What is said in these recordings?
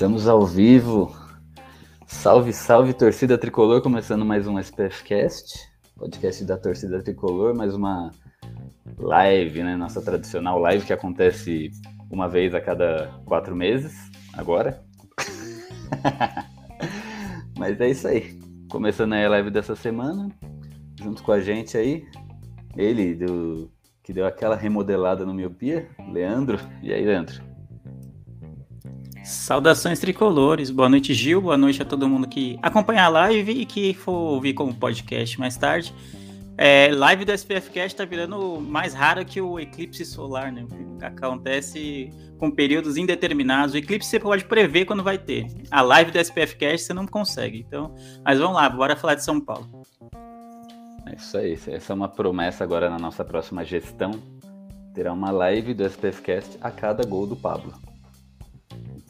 Estamos ao vivo. Salve, salve torcida tricolor, começando mais um SPF Cast, podcast da torcida tricolor, mais uma live, né? Nossa tradicional live que acontece uma vez a cada quatro meses, agora. Mas é isso aí. Começando aí a live dessa semana, junto com a gente aí, ele do que deu aquela remodelada no miopia, Leandro. E aí, Leandro? Saudações tricolores, boa noite Gil, boa noite a todo mundo que acompanha a live e que for ouvir como podcast mais tarde. É, live do SPF Cast tá virando mais rara que o eclipse solar, né? Acontece com períodos indeterminados. O eclipse você pode prever quando vai ter. A live do SPF Cast você não consegue. Então, mas vamos lá, bora falar de São Paulo. É isso aí, essa é uma promessa agora na nossa próxima gestão. Terá uma live do SPF Cast a cada gol do Pablo.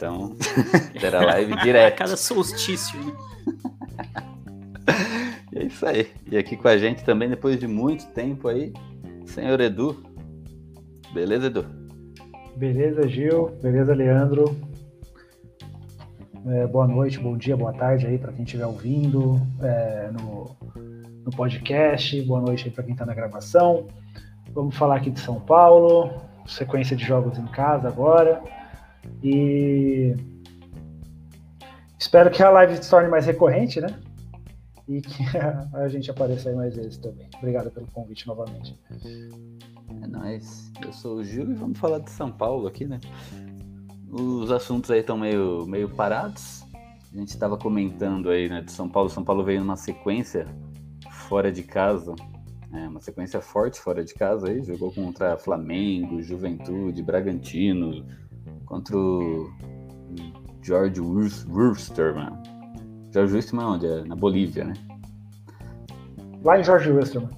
Então, terá live direto. a cada solstício, né? E é isso aí. E aqui com a gente também, depois de muito tempo aí, senhor Edu. Beleza, Edu? Beleza, Gil. Beleza, Leandro. É, boa noite, bom dia, boa tarde aí para quem estiver ouvindo é, no, no podcast. Boa noite aí para quem está na gravação. Vamos falar aqui de São Paulo, sequência de jogos em casa agora. E espero que a live se torne mais recorrente, né? e que a gente apareça aí mais vezes também. Obrigado pelo convite novamente. É nóis. Eu sou o Gil e vamos falar de São Paulo aqui, né? Os assuntos aí estão meio, meio parados. A gente estava comentando aí, né, de São Paulo. São Paulo veio numa sequência fora de casa, é, uma sequência forte fora de casa aí. Jogou contra Flamengo, Juventude, Bragantino, contra o George Wurster, mano. Jorge Wilstermann onde? É na Bolívia, né? Lá em Jorge Wilstermann.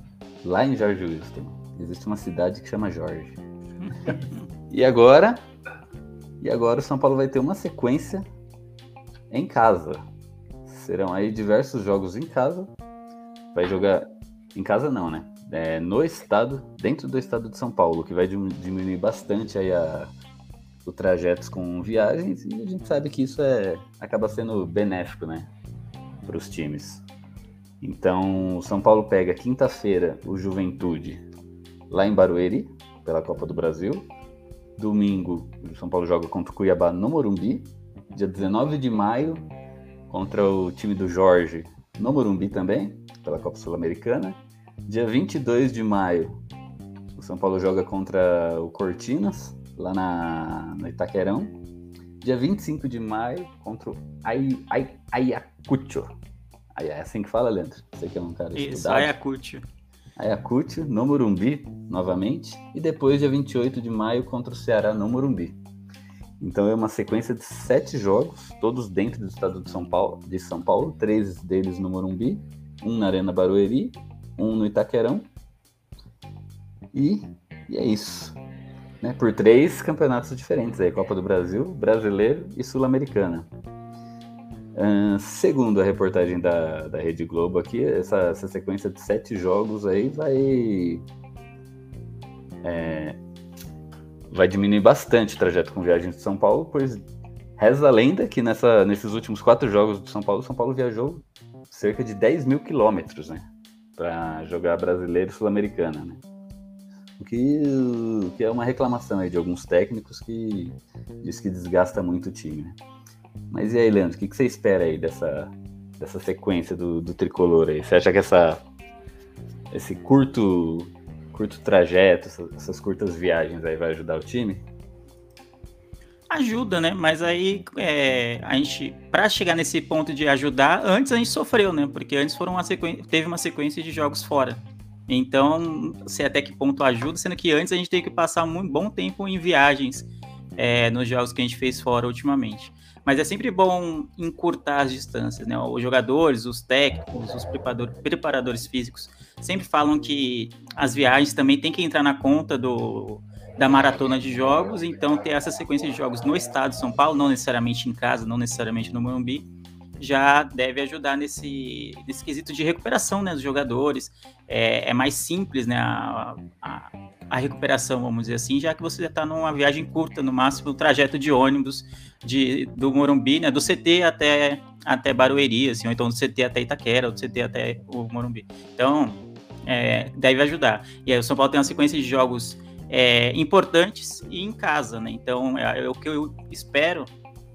Lá em Jorge Wilstermann. Existe uma cidade que chama Jorge. e agora? E agora o São Paulo vai ter uma sequência em casa. Serão aí diversos jogos em casa. Vai jogar em casa não, né? É, no estado, dentro do estado de São Paulo, que vai diminuir bastante aí a, o trajetos com viagens e a gente sabe que isso é acaba sendo benéfico, né? para os times. Então, o São Paulo pega quinta-feira o Juventude lá em Barueri, pela Copa do Brasil. Domingo, o São Paulo joga contra o Cuiabá no Morumbi. Dia 19 de maio, contra o time do Jorge no Morumbi também, pela Copa Sul-Americana. Dia 22 de maio, o São Paulo joga contra o Cortinas, lá na, no Itaquerão. Dia 25 de maio, contra o Ayacucho. É assim que fala, Leandro? Você que é um cara Isso, estudado. Ayacucho. Ayacucho, no Morumbi, novamente. E depois, dia 28 de maio, contra o Ceará, no Morumbi. Então é uma sequência de sete jogos, todos dentro do estado de São Paulo, de São Paulo, três deles no Morumbi, um na Arena Barueri, um no Itaquerão. E, e é isso. Né? Por três campeonatos diferentes aí, Copa do Brasil, Brasileiro e Sul-Americana. Uh, segundo a reportagem da, da Rede Globo aqui, essa, essa sequência de sete jogos aí vai. É, vai diminuir bastante o trajeto com viagens de São Paulo, pois reza a lenda que nessa, nesses últimos quatro jogos do São Paulo, São Paulo viajou cerca de 10 mil quilômetros, né? Para jogar brasileiro e sul-americana, né? Que, que é uma reclamação aí de alguns técnicos que diz que desgasta muito o time? Mas e aí, Leandro, o que, que você espera aí dessa, dessa sequência do, do tricolor aí? Você acha que essa, esse curto, curto trajeto, essas, essas curtas viagens aí vai ajudar o time? Ajuda, né? Mas aí é, a gente, para chegar nesse ponto de ajudar, antes a gente sofreu, né? Porque antes foram uma sequência, teve uma sequência de jogos fora. Então, sei até que ponto ajuda, sendo que antes a gente teve que passar um bom tempo em viagens é, nos jogos que a gente fez fora ultimamente. Mas é sempre bom encurtar as distâncias, né? Os jogadores, os técnicos, os preparadores físicos sempre falam que as viagens também tem que entrar na conta do, da maratona de jogos, então ter essa sequência de jogos no estado de São Paulo, não necessariamente em casa, não necessariamente no Morumbi, já deve ajudar nesse, nesse quesito de recuperação né, dos jogadores. É, é mais simples né, a, a, a, recuperação, vamos dizer assim, já que você está numa viagem curta, no máximo, um trajeto de ônibus de, do Morumbi, né, do CT até, até Barueri, assim, ou então do CT até Itaquera, ou do CT até o Morumbi. Então, é, deve ajudar. E aí o São Paulo tem uma sequência de jogos é, importantes e em casa, né? Então, é, é o que eu espero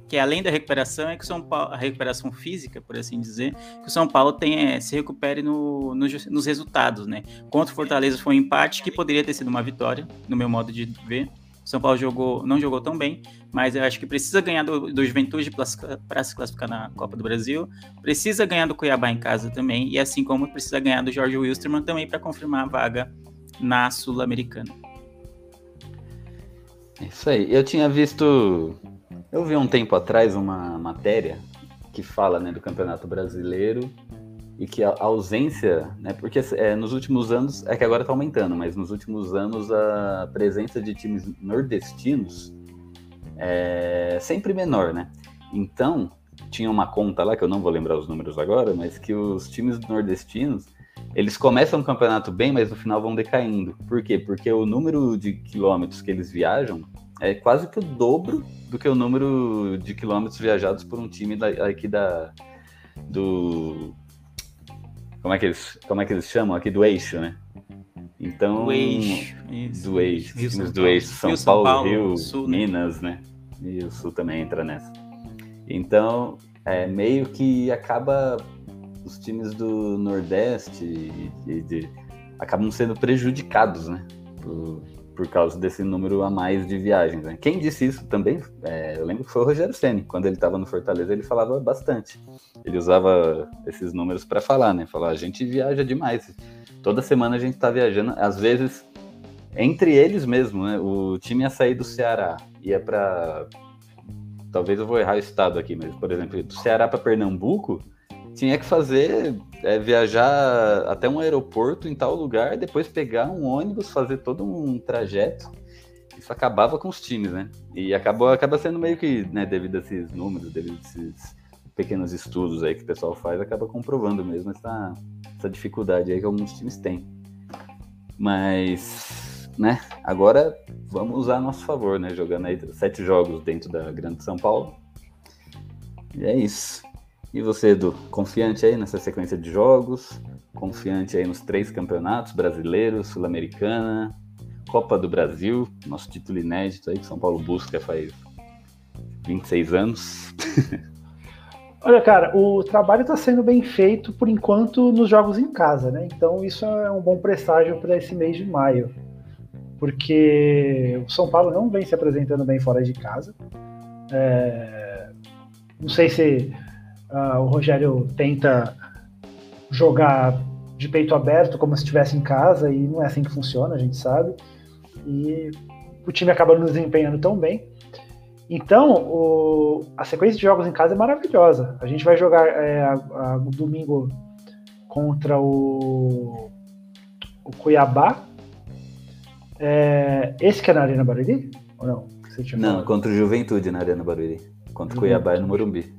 que além da recuperação, é que o São Paulo, a recuperação física, por assim dizer, que o São Paulo tenha, se recupere no, no, nos resultados, né? Contra o Fortaleza foi um empate que poderia ter sido uma vitória, no meu modo de ver. O São Paulo jogou, não jogou tão bem, mas eu acho que precisa ganhar do, do Juventude para se classificar na Copa do Brasil, precisa ganhar do Cuiabá em casa também, e assim como precisa ganhar do Jorge Wilstermann também para confirmar a vaga na Sul-Americana. Isso aí. Eu tinha visto eu vi um tempo atrás uma matéria que fala né, do Campeonato Brasileiro e que a ausência, né, porque é, nos últimos anos, é que agora está aumentando, mas nos últimos anos a presença de times nordestinos é sempre menor, né? Então, tinha uma conta lá, que eu não vou lembrar os números agora, mas que os times nordestinos, eles começam o campeonato bem, mas no final vão decaindo. Por quê? Porque o número de quilômetros que eles viajam é quase que o dobro do que o número de quilômetros viajados por um time da, aqui da do como é que eles como é que eles chamam aqui do eixo, né? Então do eixo, isso. do eixo, Rio, times do eixo, São, Rio, Paulo, São Paulo, Rio, Sul, né? Minas, né? E o Sul também entra nessa. Então é meio que acaba os times do Nordeste e, e de, acabam sendo prejudicados, né? Por, por causa desse número a mais de viagens. Né? Quem disse isso também, é, eu lembro que foi o Rogério Ceni quando ele estava no Fortaleza, ele falava bastante. Ele usava esses números para falar, né? Falar, a gente viaja demais. Toda semana a gente está viajando, às vezes entre eles mesmo, né? O time ia sair do Ceará, ia para talvez eu vou errar o estado aqui, mas por exemplo, do Ceará para Pernambuco, tinha que fazer, é, viajar até um aeroporto em tal lugar, depois pegar um ônibus, fazer todo um trajeto. Isso acabava com os times, né? E acabou, acaba sendo meio que, né, devido a esses números, devido a esses pequenos estudos aí que o pessoal faz, acaba comprovando mesmo essa, essa dificuldade aí que alguns times têm. Mas, né, agora vamos usar a nosso favor, né? Jogando aí sete jogos dentro da Grande São Paulo. E é isso. E você, Edu, confiante aí nessa sequência de jogos? Confiante aí nos três campeonatos, brasileiro, sul-americana, Copa do Brasil, nosso título inédito aí que São Paulo busca faz 26 anos. Olha, cara, o trabalho está sendo bem feito por enquanto nos jogos em casa, né? Então isso é um bom presságio para esse mês de maio, porque o São Paulo não vem se apresentando bem fora de casa. É... Não sei se Uh, o Rogério tenta jogar de peito aberto, como se estivesse em casa, e não é assim que funciona, a gente sabe. E o time acaba não desempenhando tão bem. Então, o, a sequência de jogos em casa é maravilhosa. A gente vai jogar é, a, a, no domingo contra o, o Cuiabá. É, esse que é na Arena Barueri? Ou não? Não, falado? contra o Juventude na Arena Barueri. Contra o Cuiabá e no Morumbi.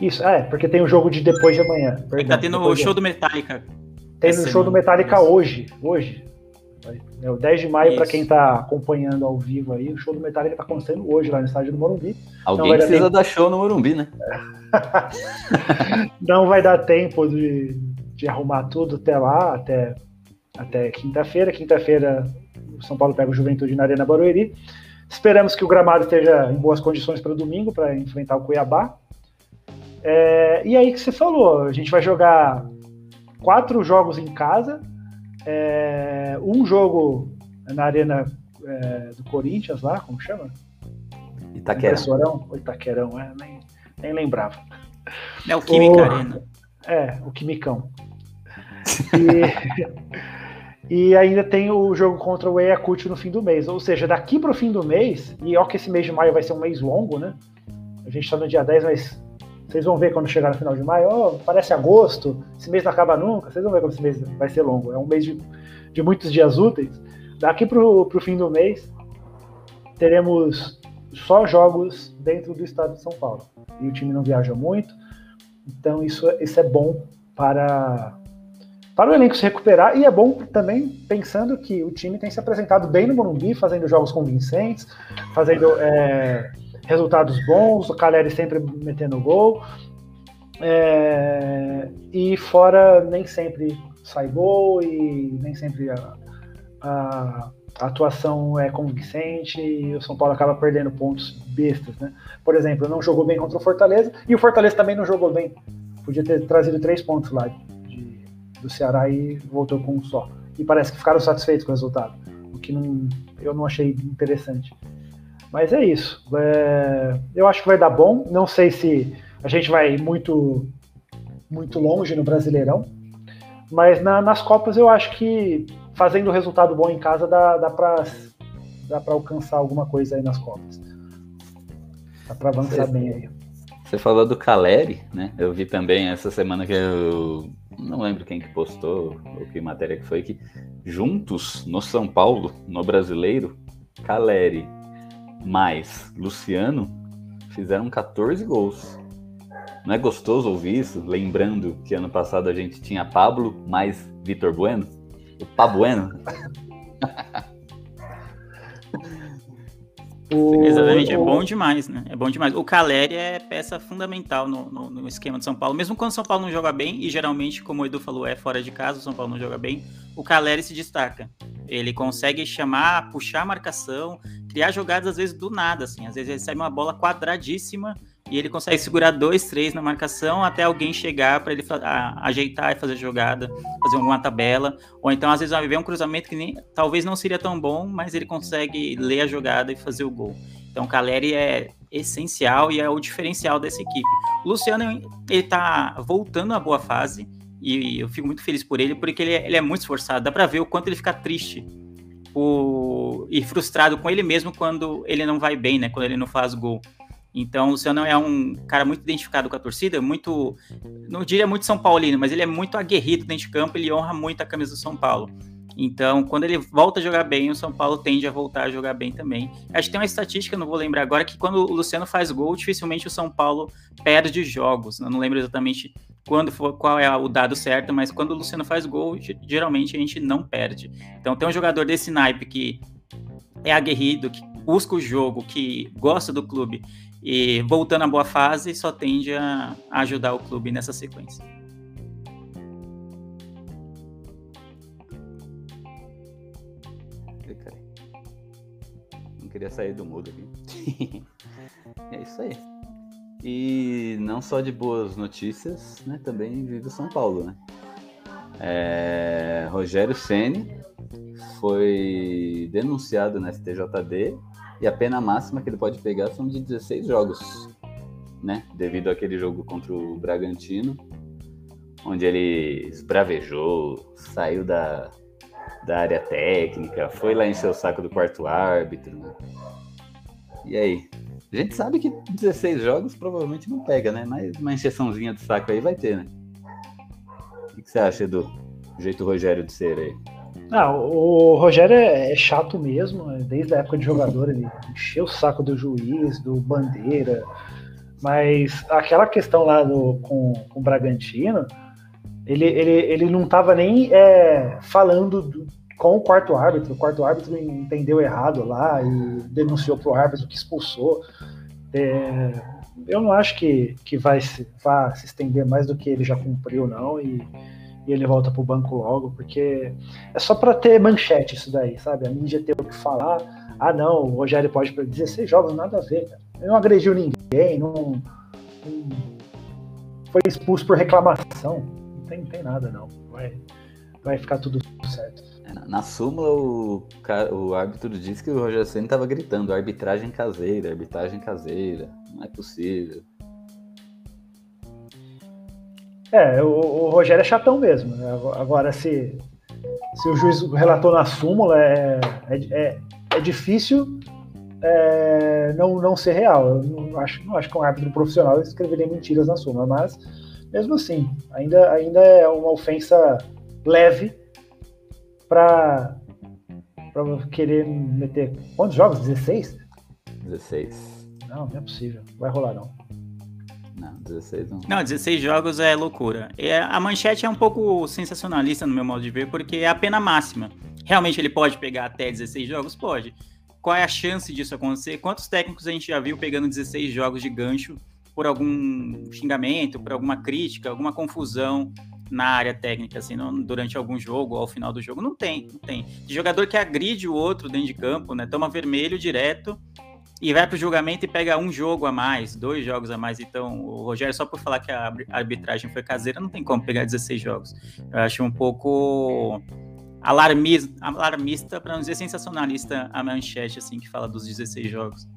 Isso, é, porque tem o jogo de depois de amanhã. Perdão, tá tendo o show do Metallica. Tem o show do Metallica hoje. Hoje. É o 10 de maio, para quem tá acompanhando ao vivo aí, o show do Metallica tá acontecendo hoje lá no estádio do Morumbi. Alguém precisa tempo... dar show no Morumbi, né? Não vai dar tempo de, de arrumar tudo até lá, até, até quinta-feira. Quinta-feira, o São Paulo pega o Juventude na Arena Barueri. Esperamos que o gramado esteja em boas condições para o domingo, para enfrentar o Cuiabá. É, e aí que você falou, a gente vai jogar quatro jogos em casa, é, um jogo na arena é, do Corinthians lá, como chama? Itaquerão. Itaquerão, é, nem, nem lembrava. É o Química o, Arena. É, o Quimicão. E, e ainda tem o jogo contra o Ayacucho no fim do mês. Ou seja, daqui para o fim do mês, e ó que esse mês de maio vai ser um mês longo, né? A gente está no dia 10, mas vocês vão ver quando chegar no final de maio, oh, parece agosto, esse mês não acaba nunca, vocês vão ver como esse mês vai ser longo. É um mês de, de muitos dias úteis. Daqui para o fim do mês, teremos só jogos dentro do estado de São Paulo. E o time não viaja muito, então isso, isso é bom para, para o elenco se recuperar e é bom também pensando que o time tem se apresentado bem no Morumbi, fazendo jogos convincentes, fazendo é, resultados bons, o Caleri sempre metendo gol. É, e fora nem sempre sai gol e nem sempre a, a, a, atuação é convincente e o São Paulo acaba perdendo pontos bestas, né? Por exemplo, não jogou bem contra o Fortaleza e o Fortaleza também não jogou bem. Podia ter trazido três pontos lá de, do Ceará e voltou com um só. E parece que ficaram satisfeitos com o resultado, o que não, eu não achei interessante. Mas é isso. É, eu acho que vai dar bom. Não sei se a gente vai muito muito longe no Brasileirão, mas na, nas Copas eu acho que fazendo resultado bom em casa dá, dá para dá para alcançar alguma coisa aí nas Copas. Dá para avançar você, bem aí. Você falou do Caleri, né? Eu vi também essa semana que eu não lembro quem que postou ou que matéria que foi que juntos no São Paulo, no Brasileiro, Caleri, mais Luciano fizeram 14 gols. Não é gostoso ouvir isso? Lembrando que ano passado a gente tinha Pablo mais Vitor Bueno? O Pabueno? O... Exatamente, é bom demais, né? É bom demais. O Caleri é peça fundamental no, no, no, esquema de São Paulo. Mesmo quando o São Paulo não joga bem, e geralmente, como o Edu falou, é fora de casa, o São Paulo não joga bem, o Caleri se destaca. Ele consegue chamar, puxar a marcação, criar jogadas às vezes do nada, assim. Às vezes ele recebe uma bola quadradíssima e ele consegue segurar dois, três na marcação até alguém chegar para ele ajeitar e fazer jogada, fazer alguma tabela. Ou então, às vezes, vai ver um cruzamento que nem, talvez não seria tão bom, mas ele consegue ler a jogada e fazer o gol. Então, o Caleri é essencial e é o diferencial dessa equipe. O Luciano, ele tá voltando à boa fase e eu fico muito feliz por ele, porque ele é, ele é muito esforçado. Dá para ver o quanto ele fica triste e frustrado com ele mesmo quando ele não vai bem, né? Quando ele não faz gol. Então, o Luciano é um cara muito identificado com a torcida, muito, não diria muito São Paulino, mas ele é muito aguerrido dentro de campo, ele honra muito a camisa do São Paulo. Então, quando ele volta a jogar bem, o São Paulo tende a voltar a jogar bem também. Acho que tem uma estatística, não vou lembrar agora, que quando o Luciano faz gol, dificilmente o São Paulo perde jogos. Eu não lembro exatamente quando for, qual é o dado certo, mas quando o Luciano faz gol, geralmente a gente não perde. Então, tem um jogador desse naipe que é aguerrido, que busca o jogo, que gosta do clube e voltando à boa fase, só tende a, ajudar o clube nessa sequência. Não queria sair do mudo aqui. é isso aí. E não só de boas notícias, né? Também vive São Paulo, né? É, Rogério Ceni foi denunciado na STJD e a pena máxima que ele pode pegar são de 16 jogos, né? Devido àquele jogo contra o Bragantino, onde ele esbravejou, saiu da, da área técnica, foi lá encher o saco do quarto árbitro. Né? E aí? A gente sabe que 16 jogos provavelmente não pega, né? Mas uma encheçãozinha de saco aí vai ter, né? O que você acha, Edu? O jeito Rogério de ser aí. Ah, o Rogério é, é, chato mesmo, né? desde a época de jogador ele encheu o saco do juiz, do Bandeira, mas aquela questão lá do, com, com o Bragantino, ele, ele, ele não estava nem é, falando do, com o quarto árbitro, o quarto árbitro entendeu errado lá e denunciou para o árbitro que expulsou. É, eu não acho que, que vai se, vai se estender mais do que ele já cumpriu, não, e e ele volta pro banco logo, porque é só para ter manchete isso daí, sabe? A mídia ter o que falar. Ah, não, o Rogério pode para 16 jogos, nada a ver, cara. Ele não agrediu ninguém, não, não, foi expulso por reclamação. Não tem, não tem nada, não. Vai, vai ficar tudo certo. É, na súmula, o, o árbitro disse que o Rogério Senna estava gritando arbitragem caseira, arbitragem caseira. Não é possível. É, o, o Rogério é chatão mesmo. Né? Agora, se, se o juiz relatou na súmula, é, é, é, é difícil é, não, não ser real. Eu não acho, não acho que um árbitro profissional escreveria mentiras na súmula, mas mesmo assim, ainda, ainda é uma ofensa leve para querer meter. Quantos jogos? 16? 16. Não, não é possível. Vai rolar, não. Não, 16 não. Não, 16 jogos é loucura. E a manchete é um pouco sensacionalista no meu modo de ver, porque é a pena máxima. Realmente ele pode pegar até 16 jogos? Pode. Qual é a chance disso acontecer? Quantos técnicos a gente já viu pegando 16 jogos de gancho por algum xingamento, por alguma crítica, alguma confusão na área técnica, assim, durante algum jogo ou ao final do jogo? Não tem, não tem. De jogador que agride o outro dentro de campo, né? Toma vermelho direto e vai para o julgamento e pega um jogo a mais, dois jogos a mais. Então, o Rogério, só por falar que a arbitragem foi caseira, não tem como pegar 16 jogos. Eu acho um pouco alarmista, alarmista para não dizer sensacionalista, a manchete assim que fala dos 16 jogos.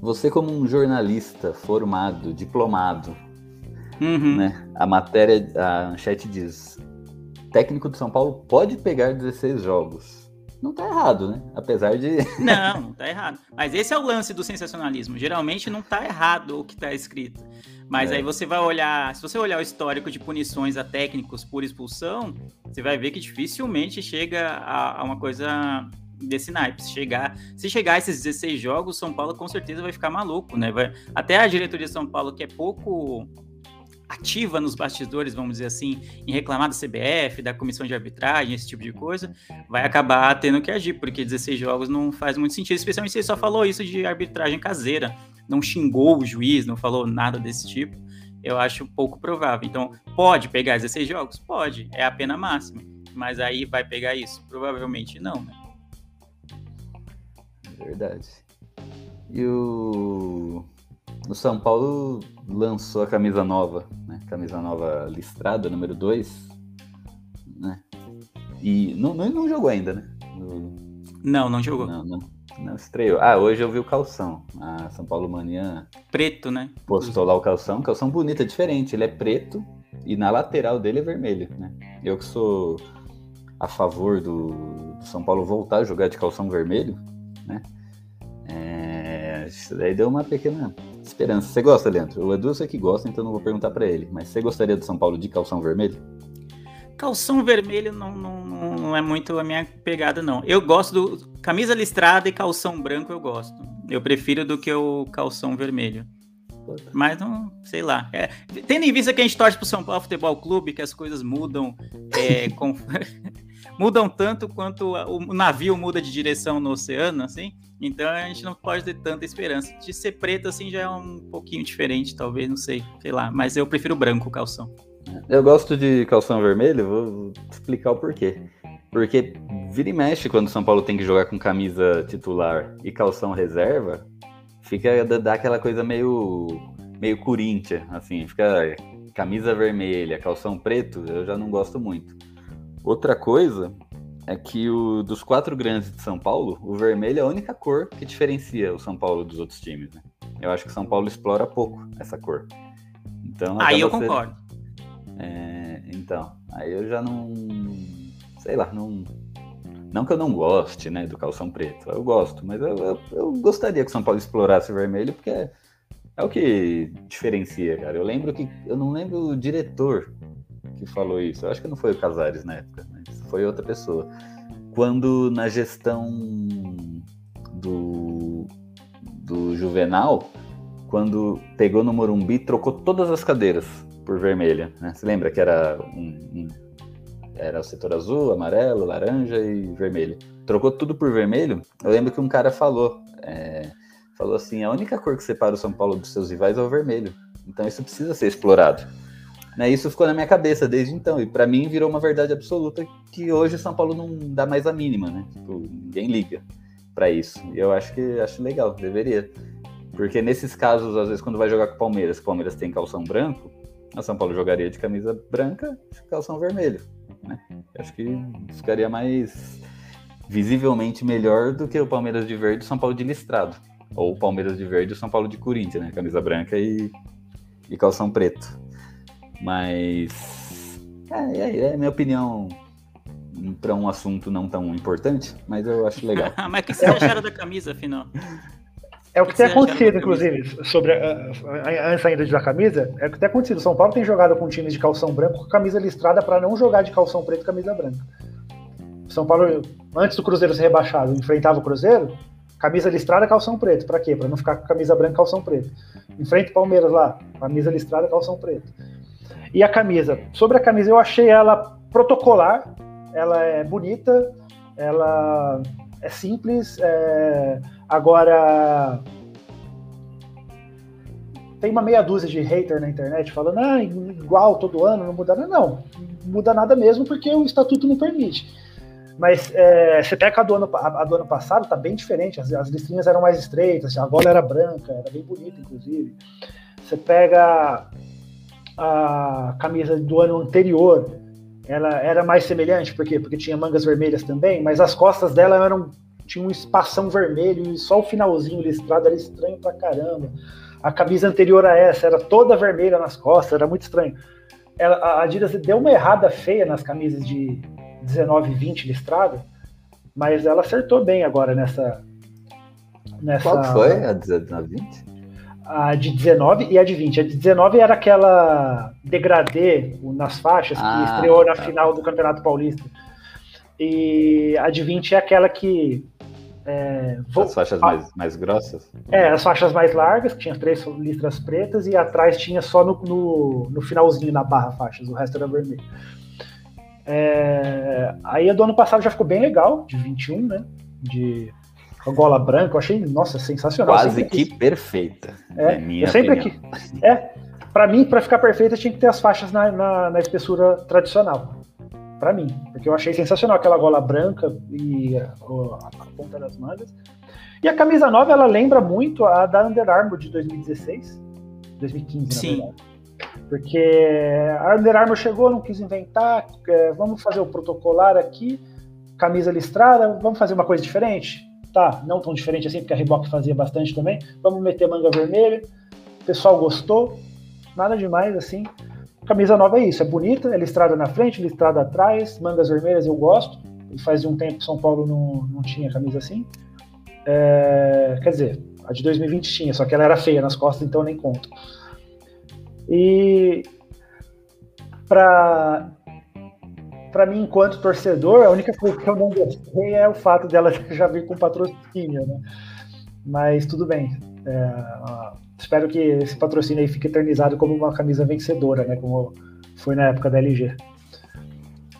Você, como um jornalista formado, diplomado, uhum. né? A matéria, a manchete diz: técnico de São Paulo pode pegar 16 jogos não tá errado, né? Apesar de. Não, não tá errado. Mas esse é o lance do sensacionalismo. Geralmente não tá errado o que tá escrito. Mas é. aí você vai olhar. Se você olhar o histórico de punições a técnicos por expulsão, você vai ver que dificilmente chega a, a uma coisa desse naipe. Se chegar, se chegar a esses 16 jogos, São Paulo com certeza vai ficar maluco, né? Vai, até a diretoria de São Paulo, que é pouco ativa nos bastidores, vamos dizer assim, em reclamar da CBF, da comissão de arbitragem, esse tipo de coisa, vai acabar tendo que agir, porque 16 jogos não faz muito sentido, especialmente se ele só falou isso de arbitragem caseira, não xingou o juiz, não falou nada desse tipo. Eu acho pouco provável. Então, pode pegar 16 jogos? Pode, é a pena máxima. Mas aí vai pegar isso? Provavelmente não, né? Verdade. E o o São Paulo lançou a camisa nova, né? Camisa nova listrada, número 2, né? E não, não, não, jogou ainda, né? No... Não, não jogou. Não, não, não, estreou. Ah, hoje eu vi o calção. A São Paulo Mania. Preto, né? Postou lá o calção. Calção bonito, é diferente. Ele é preto e na lateral dele é vermelho, né? Eu que sou a favor do, do São Paulo voltar a jogar de calção vermelho, né? É, isso daí deu uma pequena esperança. Você gosta, Leandro? O Edu eu sei que gosta, então não vou perguntar para ele. Mas você gostaria do São Paulo de calção vermelho? Calção vermelho não, não, não é muito a minha pegada, não. Eu gosto do. Camisa listrada e calção branco eu gosto. Eu prefiro do que o calção vermelho. Mas não, sei lá. É, tendo em vista que a gente torce pro São Paulo Futebol Clube, que as coisas mudam é, com... mudam tanto quanto o navio muda de direção no oceano, assim. Então a gente não pode ter tanta esperança. De ser preto, assim, já é um pouquinho diferente, talvez, não sei, sei lá. Mas eu prefiro branco calção. Eu gosto de calção vermelho, vou explicar o porquê. Porque vira e mexe quando o São Paulo tem que jogar com camisa titular e calção reserva, fica dá aquela coisa meio meio Corinthians, assim, fica camisa vermelha, calção preto, eu já não gosto muito. Outra coisa é que o, dos quatro grandes de São Paulo, o vermelho é a única cor que diferencia o São Paulo dos outros times. Né? Eu acho que o São Paulo explora pouco essa cor. Então, aí eu concordo. É, então, aí eu já não. Sei lá, não. Não que eu não goste, né, do calção preto. Eu gosto, mas eu, eu, eu gostaria que o São Paulo explorasse o vermelho, porque é, é o que diferencia, cara. Eu lembro que. Eu não lembro o diretor que falou isso. Eu acho que não foi o Casares na época, foi outra pessoa. Quando na gestão do, do Juvenal, quando pegou no Morumbi, trocou todas as cadeiras por vermelha. Né? Você lembra que era um, um, era o setor azul, amarelo, laranja e vermelho. Trocou tudo por vermelho. Eu lembro que um cara falou, é, falou assim, a única cor que separa o São Paulo dos seus rivais é o vermelho. Então isso precisa ser explorado. Né, isso ficou na minha cabeça desde então. E para mim virou uma verdade absoluta que hoje o São Paulo não dá mais a mínima, né? Tipo, ninguém liga para isso. E eu acho que acho legal, deveria. Porque nesses casos, às vezes, quando vai jogar com o Palmeiras, o Palmeiras tem calção branco, a São Paulo jogaria de camisa branca e calção vermelho. Né? Acho que ficaria mais visivelmente melhor do que o Palmeiras de verde e São Paulo de listrado. Ou o Palmeiras de verde e São Paulo de Corinthians, né? Camisa branca e, e calção preto. Mas. É, é, é minha opinião para um assunto não tão importante, mas eu acho legal. mas o que vocês acharam da camisa, afinal? É o que, que tem acontecido, inclusive, sobre antes ainda da camisa, é o que tem acontecido. São Paulo tem jogado com times de calção branco com camisa listrada para não jogar de calção preto e camisa branca. São Paulo, antes do Cruzeiro ser rebaixado, enfrentava o Cruzeiro, camisa listrada, calção preto. Para quê? Para não ficar com camisa branca, calção preto. Enfrenta o Palmeiras lá, camisa listrada, calção preto. E a camisa? Sobre a camisa, eu achei ela protocolar, ela é bonita, ela é simples. É... Agora, tem uma meia dúzia de hater na internet falando, ah, igual todo ano, não muda nada. Não, não muda nada mesmo porque o estatuto não permite. Mas é, você pega a do ano, a, do ano passado, tá bem diferente. As, as listrinhas eram mais estreitas, a gola era branca, era bem bonita, inclusive. Você pega a camisa do ano anterior, ela era mais semelhante, por quê? Porque tinha mangas vermelhas também, mas as costas dela eram tinha um espação vermelho e só o finalzinho listrado era estranho pra caramba. A camisa anterior a essa era toda vermelha nas costas, era muito estranho. Ela, a Adidas deu uma errada feia nas camisas de 19 e 20 listrada, mas ela acertou bem agora nessa. nessa Qual foi a 19 20? A de 19 e a de 20. A de 19 era aquela degradê nas faixas ah, que estreou na tá. final do Campeonato Paulista. E a de 20 é aquela que. É, vou... As faixas mais, mais grossas? É, as faixas mais largas, que tinha três listras pretas, e atrás tinha só no, no, no finalzinho na barra faixas, o resto era vermelho. É, aí a do ano passado já ficou bem legal, de 21, né? De a gola branca, eu achei, nossa, sensacional. Quase que quis. perfeita. É, é minha eu sempre opinião. que. É, para mim, para ficar perfeita, tinha que ter as faixas na, na, na espessura tradicional. Para mim, porque eu achei sensacional aquela gola branca e a, a, a, ponta das mangas. E a camisa nova, ela lembra muito a da Under Armour de 2016, 2015, Sim. na verdade. Porque a Under Armour chegou, não quis inventar, é, vamos fazer o protocolar aqui, camisa listrada, vamos fazer uma coisa diferente? Tá, não tão diferente assim, porque a Reebok fazia bastante também. Vamos meter manga vermelha. O pessoal gostou. Nada demais assim. Camisa nova é isso, é bonita, é listrada na frente, listrada atrás, mangas vermelhas eu gosto. E faz um tempo São Paulo não, não tinha camisa assim. É, quer dizer, a de 2020 tinha, só que ela era feia nas costas, então nem conto. E para para mim, enquanto torcedor, a única coisa que eu não gostei é o fato dela já vir com patrocínio, né? Mas tudo bem. É, espero que esse patrocínio aí fique eternizado como uma camisa vencedora, né? Como foi na época da LG.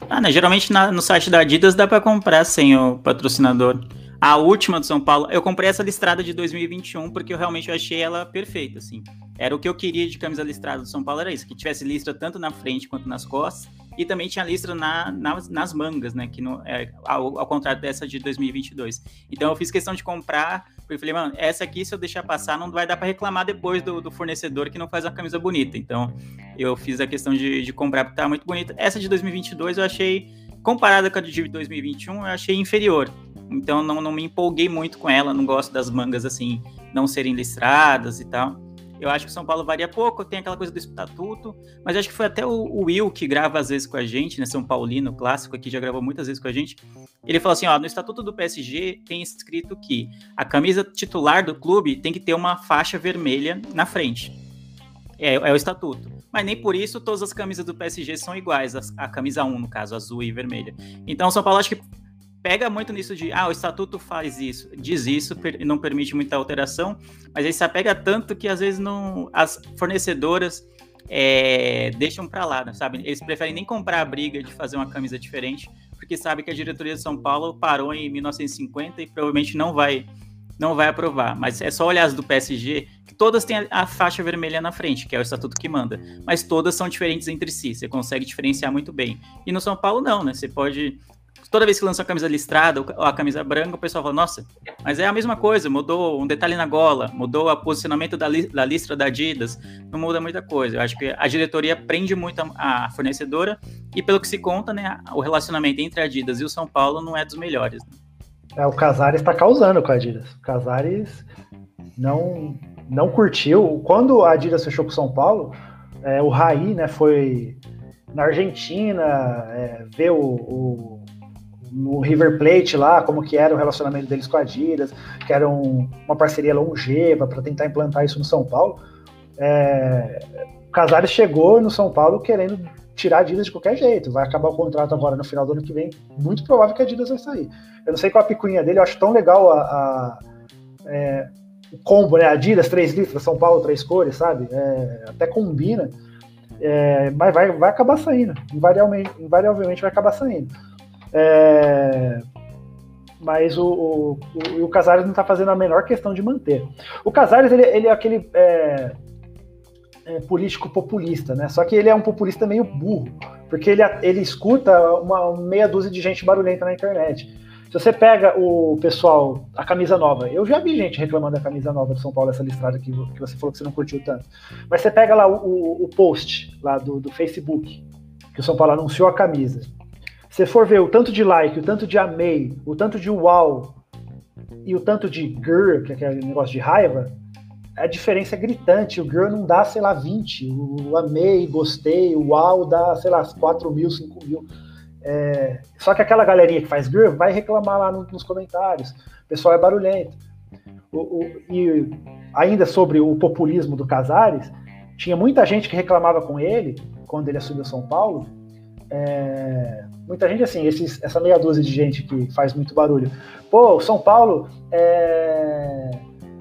Ah, né? Geralmente na, no site da Adidas dá para comprar sem o patrocinador. A última do São Paulo, eu comprei essa listrada de 2021 porque eu realmente achei ela perfeita, assim. Era o que eu queria de camisa listrada do São Paulo, era isso, que tivesse listra tanto na frente quanto nas costas e também tinha listra na, nas, mangas, né? Que não, é, ao, ao, contrário dessa de 2022. Então eu fiz questão de comprar, porque eu falei, mano, essa aqui, se eu deixar passar, não vai dar para reclamar depois do, do, fornecedor que não faz a camisa bonita. Então eu fiz a questão de, de comprar porque tá muito bonita. Essa de 2022 eu achei, comparada com a de 2021, eu achei inferior. Então não, não me empolguei muito com ela, não gosto das mangas assim, não serem listradas e tal. Eu acho que o São Paulo varia pouco, tem aquela coisa do estatuto, mas acho que foi até o, o, Will que grava às vezes com a gente, né? São Paulino, clássico aqui, já gravou muitas vezes com a gente. Ele falou assim: ó, no estatuto do PSG tem escrito que a camisa titular do clube tem que ter uma faixa vermelha na frente. É, é o estatuto. Mas nem por isso todas as camisas do PSG são iguais, a, a camisa 1, no caso, azul e vermelha. Então, São Paulo acho que pega muito nisso de, ah, o estatuto faz isso, diz isso, e não permite muita alteração, mas aí se apega tanto que às vezes não, as fornecedoras é, deixam para lá, sabe? Eles preferem nem comprar a briga de fazer uma camisa diferente, porque sabe que a diretoria de São Paulo parou em 1950 e provavelmente não vai não vai aprovar. Mas é só olhar as do PSG, que todas têm a faixa vermelha na frente, que é o estatuto que manda. Mas todas são diferentes entre si, você consegue diferenciar muito bem. E no São Paulo não, né? Você pode toda vez que lança a camisa listrada ou a camisa branca, o pessoal fala, nossa, mas é a mesma coisa, mudou um detalhe na gola, mudou o posicionamento da, li da listra da Adidas, não muda muita coisa. Eu acho que a diretoria prende muito a, a fornecedora e pelo que se conta, né, o relacionamento entre a Adidas e o São Paulo não é dos melhores. Né? É, o Casares está causando com a Adidas. O Casares não, não curtiu. Quando a Adidas fechou com o São Paulo, É, o Raí, né, foi na Argentina, é, ver o, o, no River Plate lá, como que era o relacionamento deles com a Adidas, que era um, uma parceria longeva para tentar implantar isso no São Paulo. É, Casares chegou no São Paulo querendo tirar a Adidas de qualquer jeito. Vai acabar o contrato agora no final do ano que vem. Muito provável que a Adidas vai sair. Eu não sei qual a picuinha dele, eu acho tão legal a, a é, o combo, né? Adidas, três litros, São Paulo, três cores, sabe? É, até combina. É, mas vai, vai acabar saindo. Invariavelmente, invariavelmente vai acabar saindo. É, mas o, o, o, Casares não está fazendo a menor questão de manter. O Casares, ele, ele é aquele é, é, político populista, né? Só que ele é um populista meio burro, porque ele, ele escuta uma meia dúzia de gente barulhenta na internet. Se você pega o pessoal, a camisa nova, eu já vi gente reclamando da camisa nova do São Paulo, essa listrada que, que você falou que você não curtiu tanto. Mas você pega lá o, o, o post lá do, do Facebook, que o São Paulo anunciou a camisa. Se for ver o tanto de like, o tanto de amei, o tanto de uau e o tanto de grr, que é aquele negócio de raiva, a diferença é gritante. O girl não dá, sei lá, 20. O amei, gostei, o uau dá, sei lá, 4 mil, 5 mil. É, só que aquela galerinha que faz groove vai reclamar lá no, nos comentários. O pessoal é barulhento. O, o, e ainda sobre o populismo do Casares, tinha muita gente que reclamava com ele quando ele assumiu São Paulo. É, muita gente assim, esses, essa meia dúzia de gente que faz muito barulho. Pô, São Paulo é,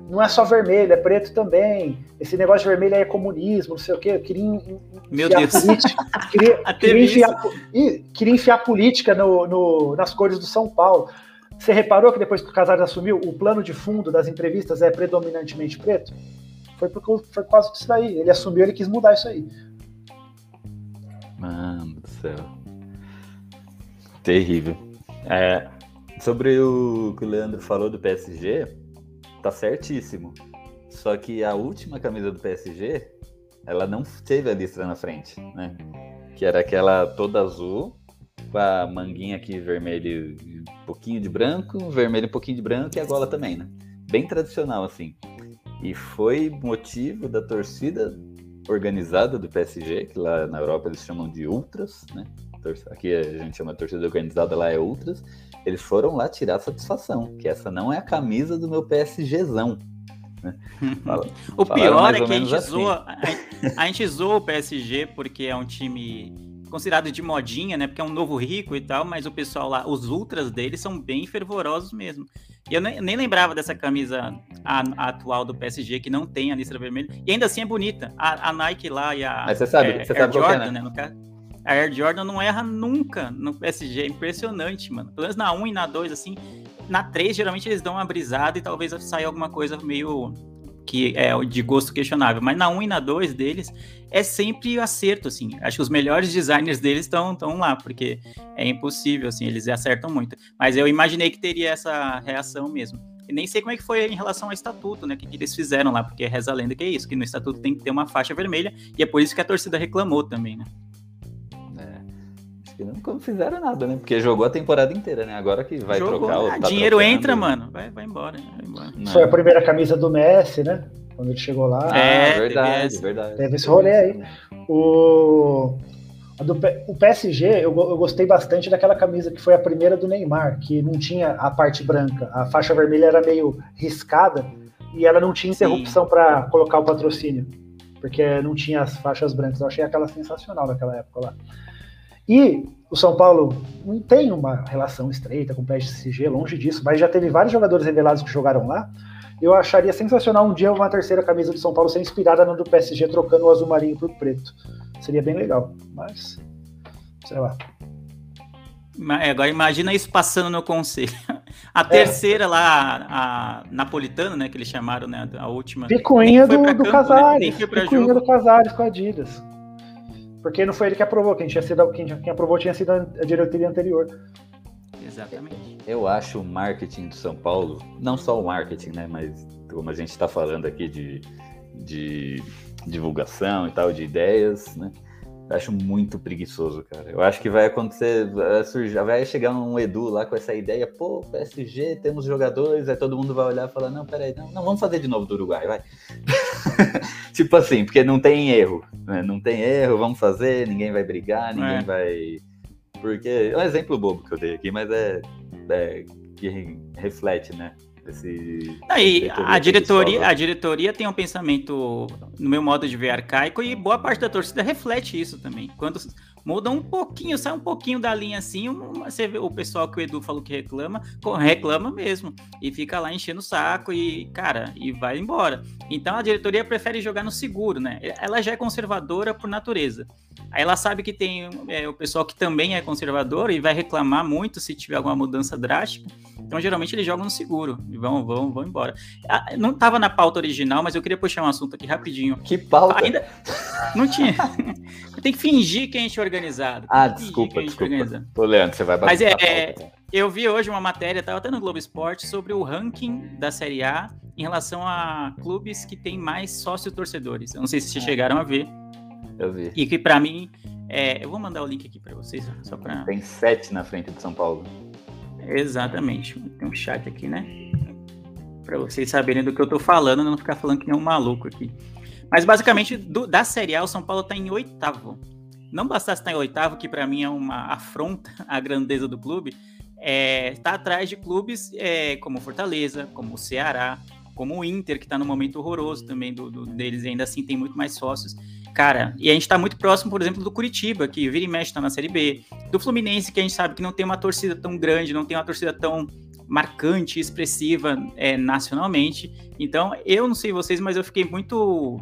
não é só vermelho, é preto também. Esse negócio de vermelho é comunismo, não sei o quê. Eu queria Meu Deus. Política, queria, queria, enfiar, queria enfiar política no, no, nas cores do São Paulo. Você reparou que depois que o Casares assumiu, o plano de fundo das entrevistas é predominantemente preto? Foi por, foi por causa disso daí. Ele assumiu, ele quis mudar isso aí. Mano do céu. Terrível. É, sobre o que o Leandro falou do PSG, tá certíssimo. Só que a última camisa do PSG, ela não teve a listra na frente, né? Que era aquela toda azul, com a manguinha aqui vermelho, um pouquinho de branco, vermelho um pouquinho de branco e a gola também, né? Bem tradicional, assim. E foi motivo da torcida organizada do PSG, que lá na Europa eles chamam de ultras, né? Aqui a gente chama de torcida organizada, lá é ultras eles foram lá tirar satisfação, que essa não é a camisa do meu PSGzão. Né? Fala, o pior é que a gente, assim. zoa, a, a gente zoa o PSG porque é um time considerado de modinha, né? Porque é um novo rico e tal, mas o pessoal lá, os ultras deles são bem fervorosos mesmo. E eu nem, nem lembrava dessa camisa a, a atual do PSG, que não tem a listra vermelha. E ainda assim é bonita. A, a Nike lá e a. Mas você sabe, é, você sabe Jordan, é, né? né? A Air Jordan não erra nunca no PSG. É impressionante, mano. Pelo menos na 1 e na 2, assim. Na 3, geralmente eles dão uma brisada e talvez saia alguma coisa meio que é de gosto questionável. Mas na 1 e na 2 deles é sempre acerto, assim. Acho que os melhores designers deles estão lá, porque é impossível, assim, eles acertam muito. Mas eu imaginei que teria essa reação mesmo. E nem sei como é que foi em relação ao estatuto, né? O que, que eles fizeram lá, porque reza a lenda que é isso, que no estatuto tem que ter uma faixa vermelha, e é por isso que a torcida reclamou também, né? Que não fizeram nada, né? Porque jogou a temporada inteira, né? Agora que vai jogou, trocar o. Ah, tá dinheiro trocando. entra, mano. Vai, vai embora. Vai embora. Foi a primeira camisa do Messi, né? Quando ele chegou lá. É, ah, verdade, verdade. Teve esse rolê aí. O, do, o PSG, eu, eu gostei bastante daquela camisa que foi a primeira do Neymar, que não tinha a parte branca. A faixa vermelha era meio riscada e ela não tinha interrupção para colocar o patrocínio, porque não tinha as faixas brancas. Eu achei aquela sensacional naquela época lá. E o São Paulo não tem uma relação estreita com o PSG, longe disso, mas já teve vários jogadores revelados que jogaram lá. Eu acharia sensacional um dia uma terceira camisa do São Paulo ser inspirada na do PSG, trocando o azul marinho por preto. Seria bem legal, mas sei lá. É, agora imagina isso passando no conselho. A terceira é. lá, a, napolitana, né, que eles chamaram, né, a última. Picuinha do, do campo, Casares. Né? Picuinha jogo. do Casares com a Adidas. Porque não foi ele que aprovou, quem, tinha sido, quem, quem aprovou tinha sido a diretoria anterior. Exatamente. Eu acho o marketing do São Paulo, não só o marketing, né? Mas como a gente está falando aqui de, de divulgação e tal, de ideias, né? Eu acho muito preguiçoso, cara. Eu acho que vai acontecer, vai surgir, vai chegar um Edu lá com essa ideia, pô, PSG, temos jogadores, aí todo mundo vai olhar e falar, não, peraí, não, não vamos fazer de novo do Uruguai, vai. tipo assim, porque não tem erro, né? Não tem erro, vamos fazer, ninguém vai brigar, ninguém É. vai. Porque é um exemplo bobo que eu dei aqui, mas é, é que reflete, né? Aí, a diretoria, a diretoria tem um pensamento, no meu modo de ver, arcaico, e boa parte da torcida reflete isso também. Quando muda um pouquinho, sai um pouquinho da linha assim, você vê o pessoal que o Edu falou que reclama, reclama mesmo. E fica lá enchendo o saco e, cara, e vai embora. Então a diretoria prefere jogar no seguro, né? Ela já é conservadora por natureza. Aí ela sabe que tem é, o pessoal que também é conservador e vai reclamar muito se tiver alguma mudança drástica. Então, geralmente, eles jogam no seguro e vão, vão, vão embora. Ah, Não estava na pauta original, mas eu queria puxar um assunto aqui rapidinho. Que pauta! Ainda não tinha. Tem que fingir que a gente é organizado. Ah, desculpa, é desculpa. organizado. Ô, Leandro, você vai Mas bagunçar é- pauta. Eu vi hoje uma matéria, estava até no Globo Esporte, sobre o ranking da Série A em relação a clubes que têm mais sócio-torcedores. Eu não sei se vocês chegaram a ver. Eu vi. E que, para mim, é, eu vou mandar o link aqui para vocês, só para. Tem sete na frente de São Paulo. Exatamente. Tem um chat aqui, né? Para vocês saberem do que eu tô falando, não ficar falando que nem um maluco aqui. Mas basicamente, do- da Série A, o São Paulo tá em oitavo. Não bastasse estar em oitavo, que para mim é uma afronta à grandeza do clube, é, tá atrás de clubes é, como Fortaleza, como o Ceará, como o Inter, que tá no momento horroroso também do, do- deles, ainda assim tem muito mais sócios. Cara, e a gente tá muito próximo, por exemplo, do Curitiba, que vira e mexe tá na Série B, do Fluminense, que a gente sabe que não tem uma torcida tão grande, não tem uma torcida tão marcante, expressiva é, nacionalmente. Então, eu não sei vocês, mas eu fiquei muito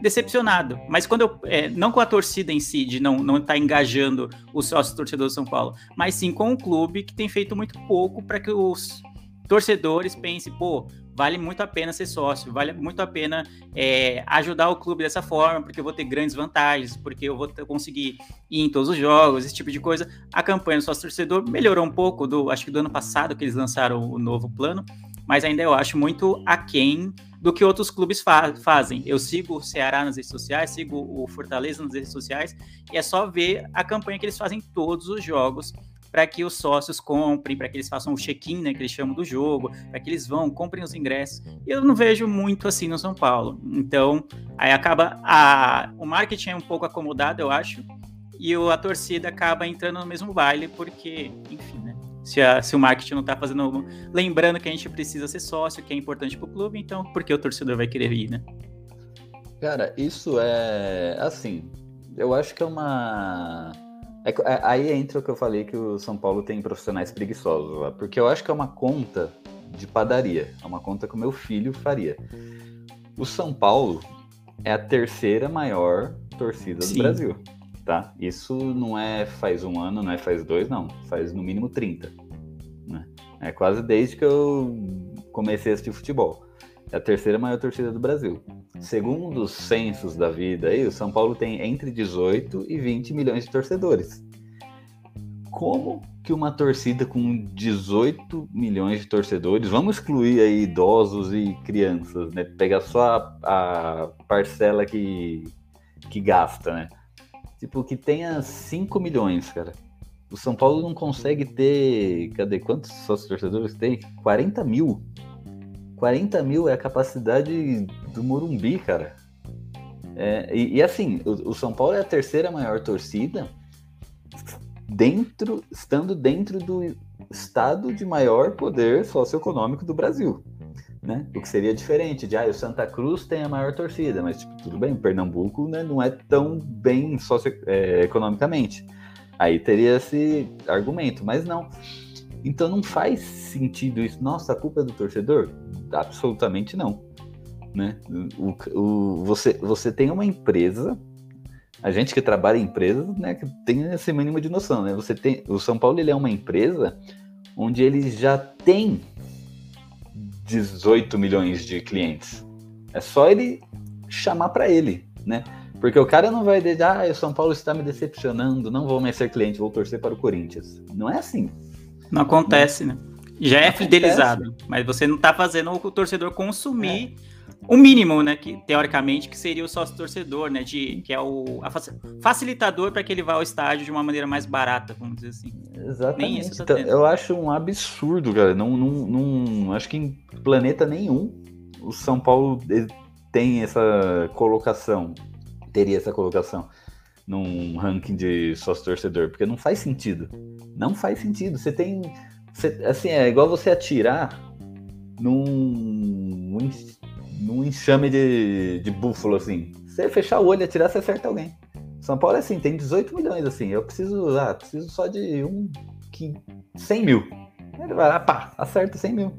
decepcionado. Mas quando eu. é, não com a torcida em si, de não não tá engajando os sócios torcedores do São Paulo, mas sim com o clube que tem feito muito pouco para que os torcedores pensem, pô, vale muito a pena ser sócio, vale muito a pena é, ajudar o clube dessa forma, porque eu vou ter grandes vantagens, porque eu vou ter- conseguir ir em todos os jogos, esse tipo de coisa. A campanha do sócio torcedor melhorou um pouco do, acho que do ano passado que eles lançaram o novo plano, mas ainda eu acho muito aquém do que outros clubes fa fazem. Eu sigo o Ceará nas redes sociais, sigo o Fortaleza nas redes sociais, e é só ver a campanha que eles fazem em todos os jogos para que os sócios comprem, para que eles façam o check-in, né, que eles chamam do jogo, para que eles vão, comprem os ingressos. E eu não vejo muito assim no São Paulo. Então, aí acaba a o marketing é um pouco acomodado, eu acho, e o- a torcida acaba entrando no mesmo baile porque, enfim, né? Se, a- se o marketing não tá fazendo. Lembrando que a gente precisa ser sócio, que é importante pro clube, então por que o torcedor vai querer ir, né? Cara, isso é assim. Eu acho que é uma. É é- aí entra o que eu falei que o São Paulo tem profissionais preguiçosos lá. Porque eu acho que é uma conta de padaria. É uma conta que o meu filho faria. O São Paulo é a terceira maior torcida do Sim. Brasil. Tá? Isso não é faz um ano, não é faz dois, não. Faz no mínimo 30. Né? É quase desde que eu comecei a assistir futebol. É a terceira maior torcida do Brasil. Segundo os censos da vida, aí, o São Paulo tem entre 18 e 20 milhões de torcedores. Como que uma torcida com 18 milhões de torcedores, vamos excluir aí idosos e crianças, né? Pegar só a, a parcela que, que gasta, né? Tipo, que tenha 5 milhões, cara. O São Paulo não consegue ter. Cadê? Quantos sócios torcedores tem? 40 mil. 40 mil é a capacidade do Morumbi, cara. É, e, e assim, o, o São Paulo é a terceira maior torcida dentro, estando dentro do estado de maior poder socioeconômico do Brasil. Né? O que seria diferente de ah, o Santa Cruz tem a maior torcida, mas tipo, tudo bem, Pernambuco né, não é tão bem socioeconomicamente. Aí teria esse argumento, mas não. Então não faz sentido isso. Nossa, a culpa é do torcedor? Absolutamente não. Né? O, o, você, você tem uma empresa, a gente que trabalha em empresas, né, que tem esse mínimo de noção, né? Você tem, o São Paulo ele é uma empresa onde ele já tem 18 milhões de clientes. É só ele chamar para ele, né? Porque o cara não vai dizer, ah, o São Paulo está me decepcionando, não vou mais ser cliente, vou torcer para o Corinthians. Não é assim. Não acontece, né? Já é fidelizado, mas você não tá fazendo o torcedor consumir o mínimo, né, que teoricamente que seria o sócio torcedor, né, de que é o facilitador para que ele vá ao estádio de uma maneira mais barata, vamos dizer assim. Exatamente. Tá então, eu acho um absurdo, cara. Não, não, não, acho que em planeta nenhum o São Paulo tem essa colocação, teria essa colocação num ranking de sócio torcedor, porque não faz sentido. Não faz sentido. Você tem, você, assim, é igual você atirar num num enxame de, de búfalo, assim. Você fechar o olho e atirar, você acerta alguém. São Paulo é assim, tem 18 milhões, assim. Eu preciso, ah, preciso só de um, 100 mil. Ele vai lá, pá, acerta 100 mil.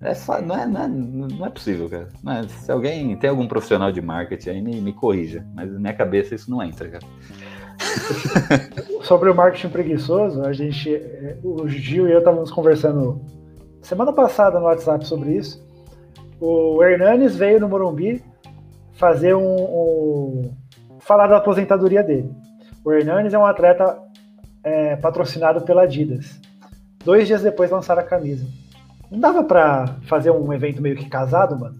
É não, é, não, é, não é possível, cara. Mas é, se alguém tem algum profissional de marketing aí, me, me corrija. Mas na minha cabeça isso não entra, cara. Sobre o marketing preguiçoso, a gente, o Gil e eu estávamos conversando semana passada no WhatsApp sobre isso. O Hernanes veio no Morumbi fazer um, um falar da aposentadoria dele. O Hernanes é um atleta é, patrocinado pela Adidas. Dois dias depois lançaram a camisa. Não dava para fazer um evento meio que casado, mano?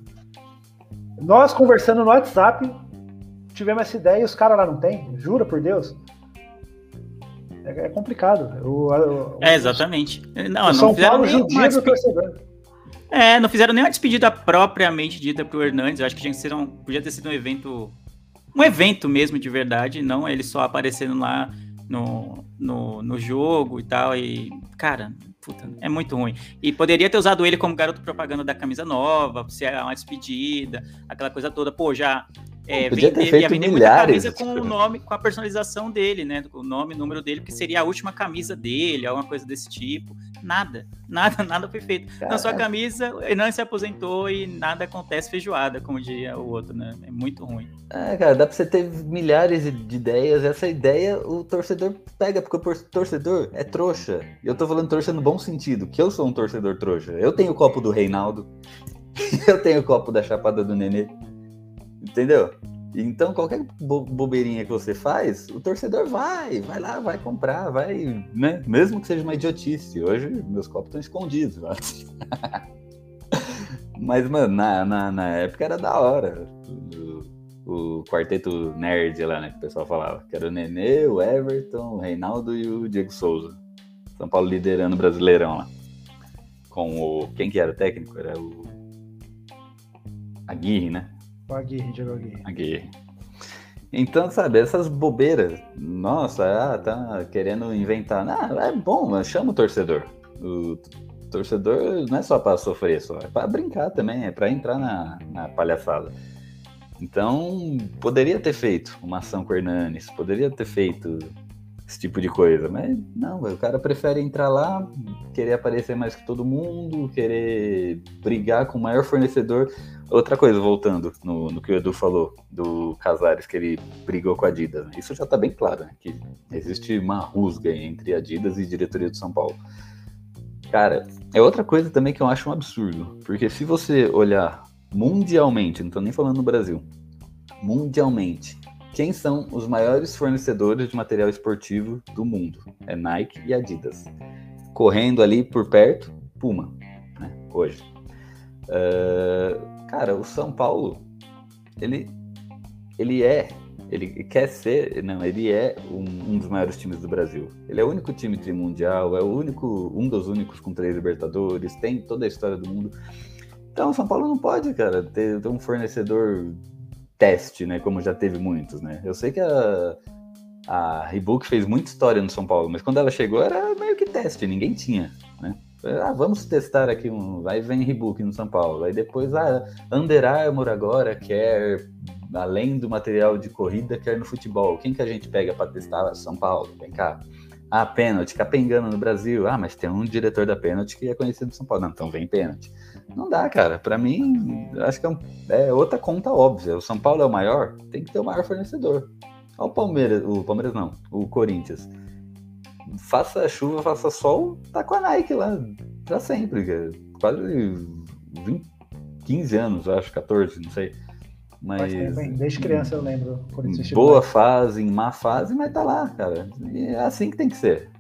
Nós conversando no WhatsApp, tivemos essa ideia e os caras lá não tem? Jura por Deus? É, é complicado. O, o, é, exatamente. Não, não São Paulo judia do torcedor. É, não fizeram nenhuma despedida propriamente dita pro Hernandes. Eu acho que tinha que ser um, podia ter sido um evento. Um evento mesmo de verdade, não ele só aparecendo lá no, no, no jogo e tal. E, cara, puta, é muito ruim. E poderia ter usado ele como garoto propaganda da camisa nova, se é uma despedida, aquela coisa toda. Pô, já é, Podia vender, ter feito vender muita camisa com o nome, com a personalização dele, né? O nome, o número dele, que seria a última camisa dele, alguma coisa desse tipo. Nada, nada, nada foi feito. Na sua camisa, não se aposentou e nada acontece feijoada, como diria o outro, né? É muito ruim. É, cara, dá pra você ter milhares de ideias. Essa ideia o torcedor pega, porque o torcedor é trouxa. Eu tô falando trouxa no bom sentido, que eu sou um torcedor trouxa. Eu tenho o copo do Reinaldo, eu tenho o copo da Chapada do Nenê. Entendeu? Então, qualquer bo bobeirinha que você faz, o torcedor vai, vai lá, vai comprar, vai, né? Mesmo que seja uma idiotice. Hoje, meus copos estão escondidos. Mas, mano, na, na, na, época era da hora. O, quarteto nerd lá, né? Que o pessoal falava. Que era o Nenê, o Everton, o Reinaldo e o Diego Souza. São Paulo liderando o Brasileirão lá. Com o. Quem que era o técnico? Era o. Aguirre, né? O Aguirre, Diego Aguirre. Aguirre. Então, sabe, essas bobeiras, nossa, ah, tá querendo inventar. Ah, é bom, mas chama o torcedor. O torcedor não é só para sofrer, só é para brincar também, é para entrar na, na palhaçada. Então, poderia ter feito uma ação com o Hernanes, poderia ter feito esse tipo de coisa. Mas não, o cara prefere entrar lá, querer aparecer mais que todo mundo, querer brigar com o maior fornecedor. Outra coisa, voltando no, no que o Edu falou do Casares, que ele brigou com a Adidas. Né? Isso já está bem claro, né? que existe uma rusga entre Adidas e diretoria do São Paulo. Cara, é outra coisa também que eu acho um absurdo, porque se você olhar mundialmente, não estou nem falando no Brasil, mundialmente, quem são os maiores fornecedores de material esportivo do mundo? É Nike e Adidas. Correndo ali por perto, Puma, né? Hoje. Uh, cara, o São Paulo, ele, ele é, ele quer ser, não, ele é um, um, dos maiores times do Brasil. Ele é o único time trimundial, é o único, um dos únicos com três Libertadores, tem toda a história do mundo. Então, São Paulo não pode, cara, ter, ter um fornecedor teste, né? Como já teve muitos, né? Eu sei que a, a Reebok fez muita história no São Paulo, mas quando ela chegou era meio que teste, ninguém tinha, né? Ah, vamos testar aqui um. Aí vem Reebok no São Paulo. Aí depois, ah, Under Armour agora quer, além do material de corrida, quer no futebol. Quem que a gente pega para testar? São Paulo, vem cá. Ah, pênalti, capengando no Brasil. Ah, mas tem um diretor da pênalti que é conhecido no São Paulo. Não, então vem pênalti. Não dá, cara. Para mim, acho que é, um, é, outra conta óbvia. O São Paulo é o maior, tem que ter o maior fornecedor. Olha o Palmeiras, o Palmeiras não, o Corinthians. Faça chuva, faça sol, tá com a Nike lá pra sempre, cara. Quase 20, 15 anos, acho, 14, não sei. Mas. Desde criança eu lembro. Em boa fase, em má fase, mas tá lá, cara. E é assim que tem que ser.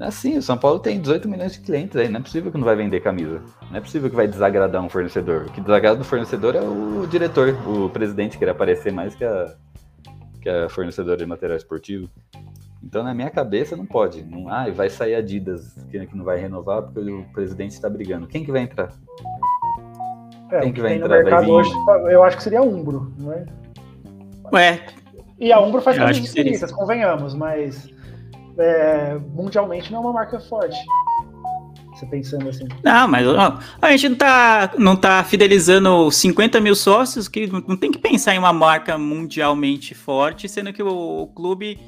Assim, o São Paulo tem 18 milhões de clientes aí, não é possível que não vai vender camisa. Não é possível que vai desagradar um fornecedor. O que desagrada do fornecedor é o diretor, o presidente querer aparecer mais que a, que a fornecedora de material esportivo. Então, na minha cabeça, não pode. Não, ah, vai sair Adidas, que, que não vai renovar porque o presidente está brigando. Quem que vai entrar? É, Quem que vai entrar? Vai vir... hoje, eu acho que seria a Umbro, não é? Ué. E a Umbro faz camisas bonitas, convenhamos, mas é, mundialmente não é uma marca forte. Você pensando assim. Não, mas ó, a gente não tá, não tá fidelizando 50 mil sócios, que não tem que pensar em uma marca mundialmente forte, sendo que o, o clube,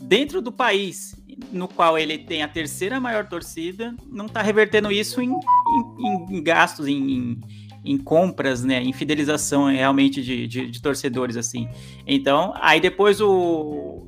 dentro do país no qual ele tem a terceira maior torcida, não tá revertendo isso em, em, em gastos, em, em compras, né, em fidelização realmente de, de, de, torcedores, assim. Então, aí depois o,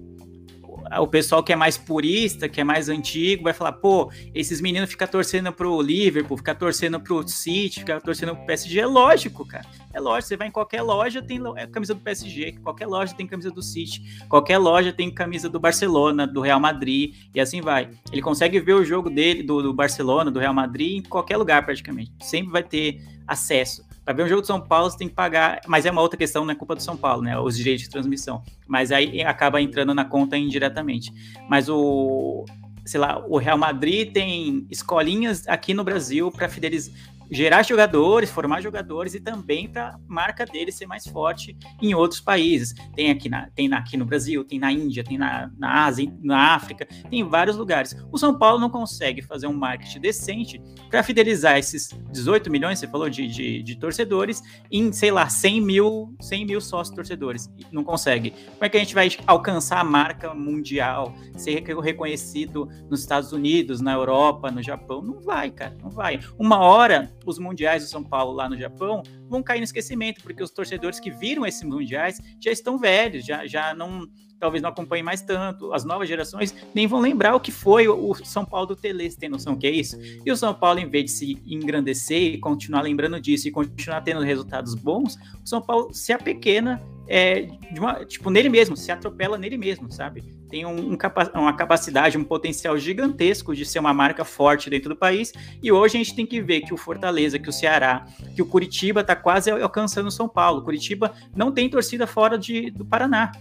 o pessoal que é mais purista, que é mais antigo, vai falar, pô, esses meninos ficam torcendo pro Liverpool, ficam torcendo pro City, ficam torcendo pro PSG. É lógico, cara. É lógico. Você vai em qualquer loja, tem é camisa do PSG, qualquer loja tem camisa do City, qualquer loja tem camisa do Barcelona, do Real Madrid, e assim vai. Ele consegue ver o jogo dele, do, do Barcelona, do Real Madrid, em qualquer lugar praticamente. Sempre vai ter acesso. Para ver um jogo do São Paulo, você tem que pagar, mas é uma outra questão, não é culpa do São Paulo, né? Os direitos de transmissão. Mas aí acaba entrando na conta indiretamente. Mas o, sei lá, o Real Madrid tem escolinhas aqui no Brasil para fidelizar, gerar jogadores, formar jogadores e também para a marca dele ser mais forte em outros países. Tem aqui, na, tem aqui no Brasil, tem na Índia, tem na, na Ásia, na África, tem vários lugares. O São Paulo não consegue fazer um marketing decente para fidelizar esses 18 milhões, você falou, de, de, de, torcedores em, sei lá, 100 mil, 100 mil sócios torcedores. Não consegue. Como é que a gente vai alcançar a marca mundial, ser reconhecido nos Estados Unidos, na Europa, no Japão? Não vai, cara, não vai. Uma hora os mundiais do São Paulo lá no Japão vão cair no esquecimento, porque os torcedores que viram esses mundiais já estão velhos, já, já não talvez não acompanhem mais tanto, as novas gerações nem vão lembrar o que foi o São Paulo do Tele, você tem noção que é isso? E o São Paulo, em vez de se engrandecer e continuar lembrando disso e continuar tendo resultados bons, o São Paulo se apequena é, uma, tipo, nele mesmo, se atropela nele mesmo, sabe? Tem um, um uma capacidade, um potencial gigantesco de ser uma marca forte dentro do país. E hoje a gente tem que ver que o Fortaleza, que o Ceará, que o Curitiba está quase alcançando São Paulo. Curitiba não tem torcida fora de, do Paraná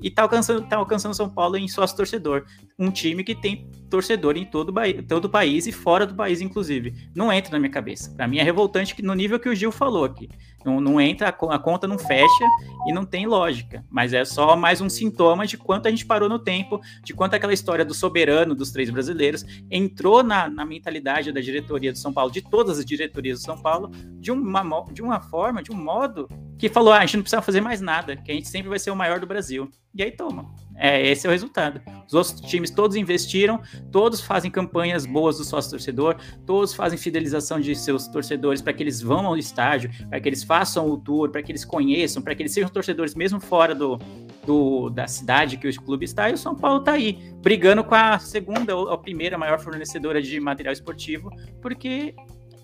e tá alcançando, tá alcançando São Paulo em sócio torcedor. Um time que tem torcedor em todo, todo o país e fora do país, inclusive. Não entra na minha cabeça. Para mim é revoltante que no nível que o Gil falou aqui. Não, não entra, a conta não fecha e não tem lógica. Mas é só mais um sintoma de quanto a gente parou no tempo, de quanto aquela história do soberano dos três brasileiros entrou na, na mentalidade da diretoria do São Paulo, de todas as diretorias do São Paulo, de uma, de uma forma, de um modo que falou: ah, a gente não precisa fazer mais nada, que a gente sempre vai ser o maior do Brasil. E aí toma. É, esse é o resultado. Os outros times todos investiram, todos fazem campanhas boas do sócio torcedor, todos fazem fidelização de seus torcedores para que eles vão ao estádio, para que eles façam o tour, para que eles conheçam, para que eles sejam torcedores mesmo fora do, do, da cidade que o clube está. E o São Paulo está aí, brigando com a segunda ou a primeira maior fornecedora de material esportivo, porque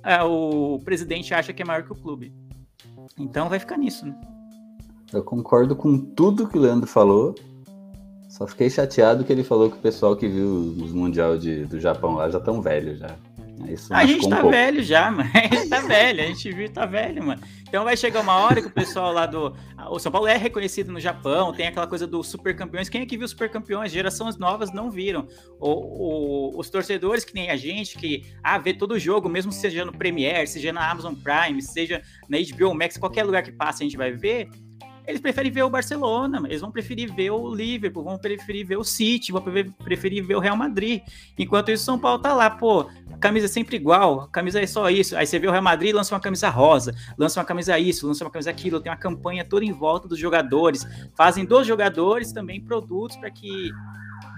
é, o presidente acha que é maior que o clube. Então vai ficar nisso, né? Eu concordo com tudo que o Leandro falou. Só fiquei chateado que ele falou que o pessoal que viu os Mundial de, do Japão lá já tão velho já. Isso a gente tá um velho já, mano. A gente tá velho, a gente viu tá velho, mano. Então vai chegar uma hora que o pessoal lá do. O São Paulo é reconhecido no Japão, tem aquela coisa dos super campeões. Quem é que viu super campeões? Gerações novas não viram. O, o, os torcedores, que nem a gente, que ah, vê todo jogo, mesmo seja no Premiere, seja na Amazon Prime, seja na HBO Max, qualquer lugar que passe a gente vai ver eles preferem ver o Barcelona, eles vão preferir ver o Liverpool, vão preferir ver o City, vão preferir ver o Real Madrid. Enquanto isso, São Paulo tá lá, pô, a camisa é sempre igual, a camisa é só isso. Aí você vê o Real Madrid, lança uma camisa rosa, lança uma camisa isso, lança uma camisa aquilo, tem uma campanha toda em volta dos jogadores, fazem dos jogadores também produtos para que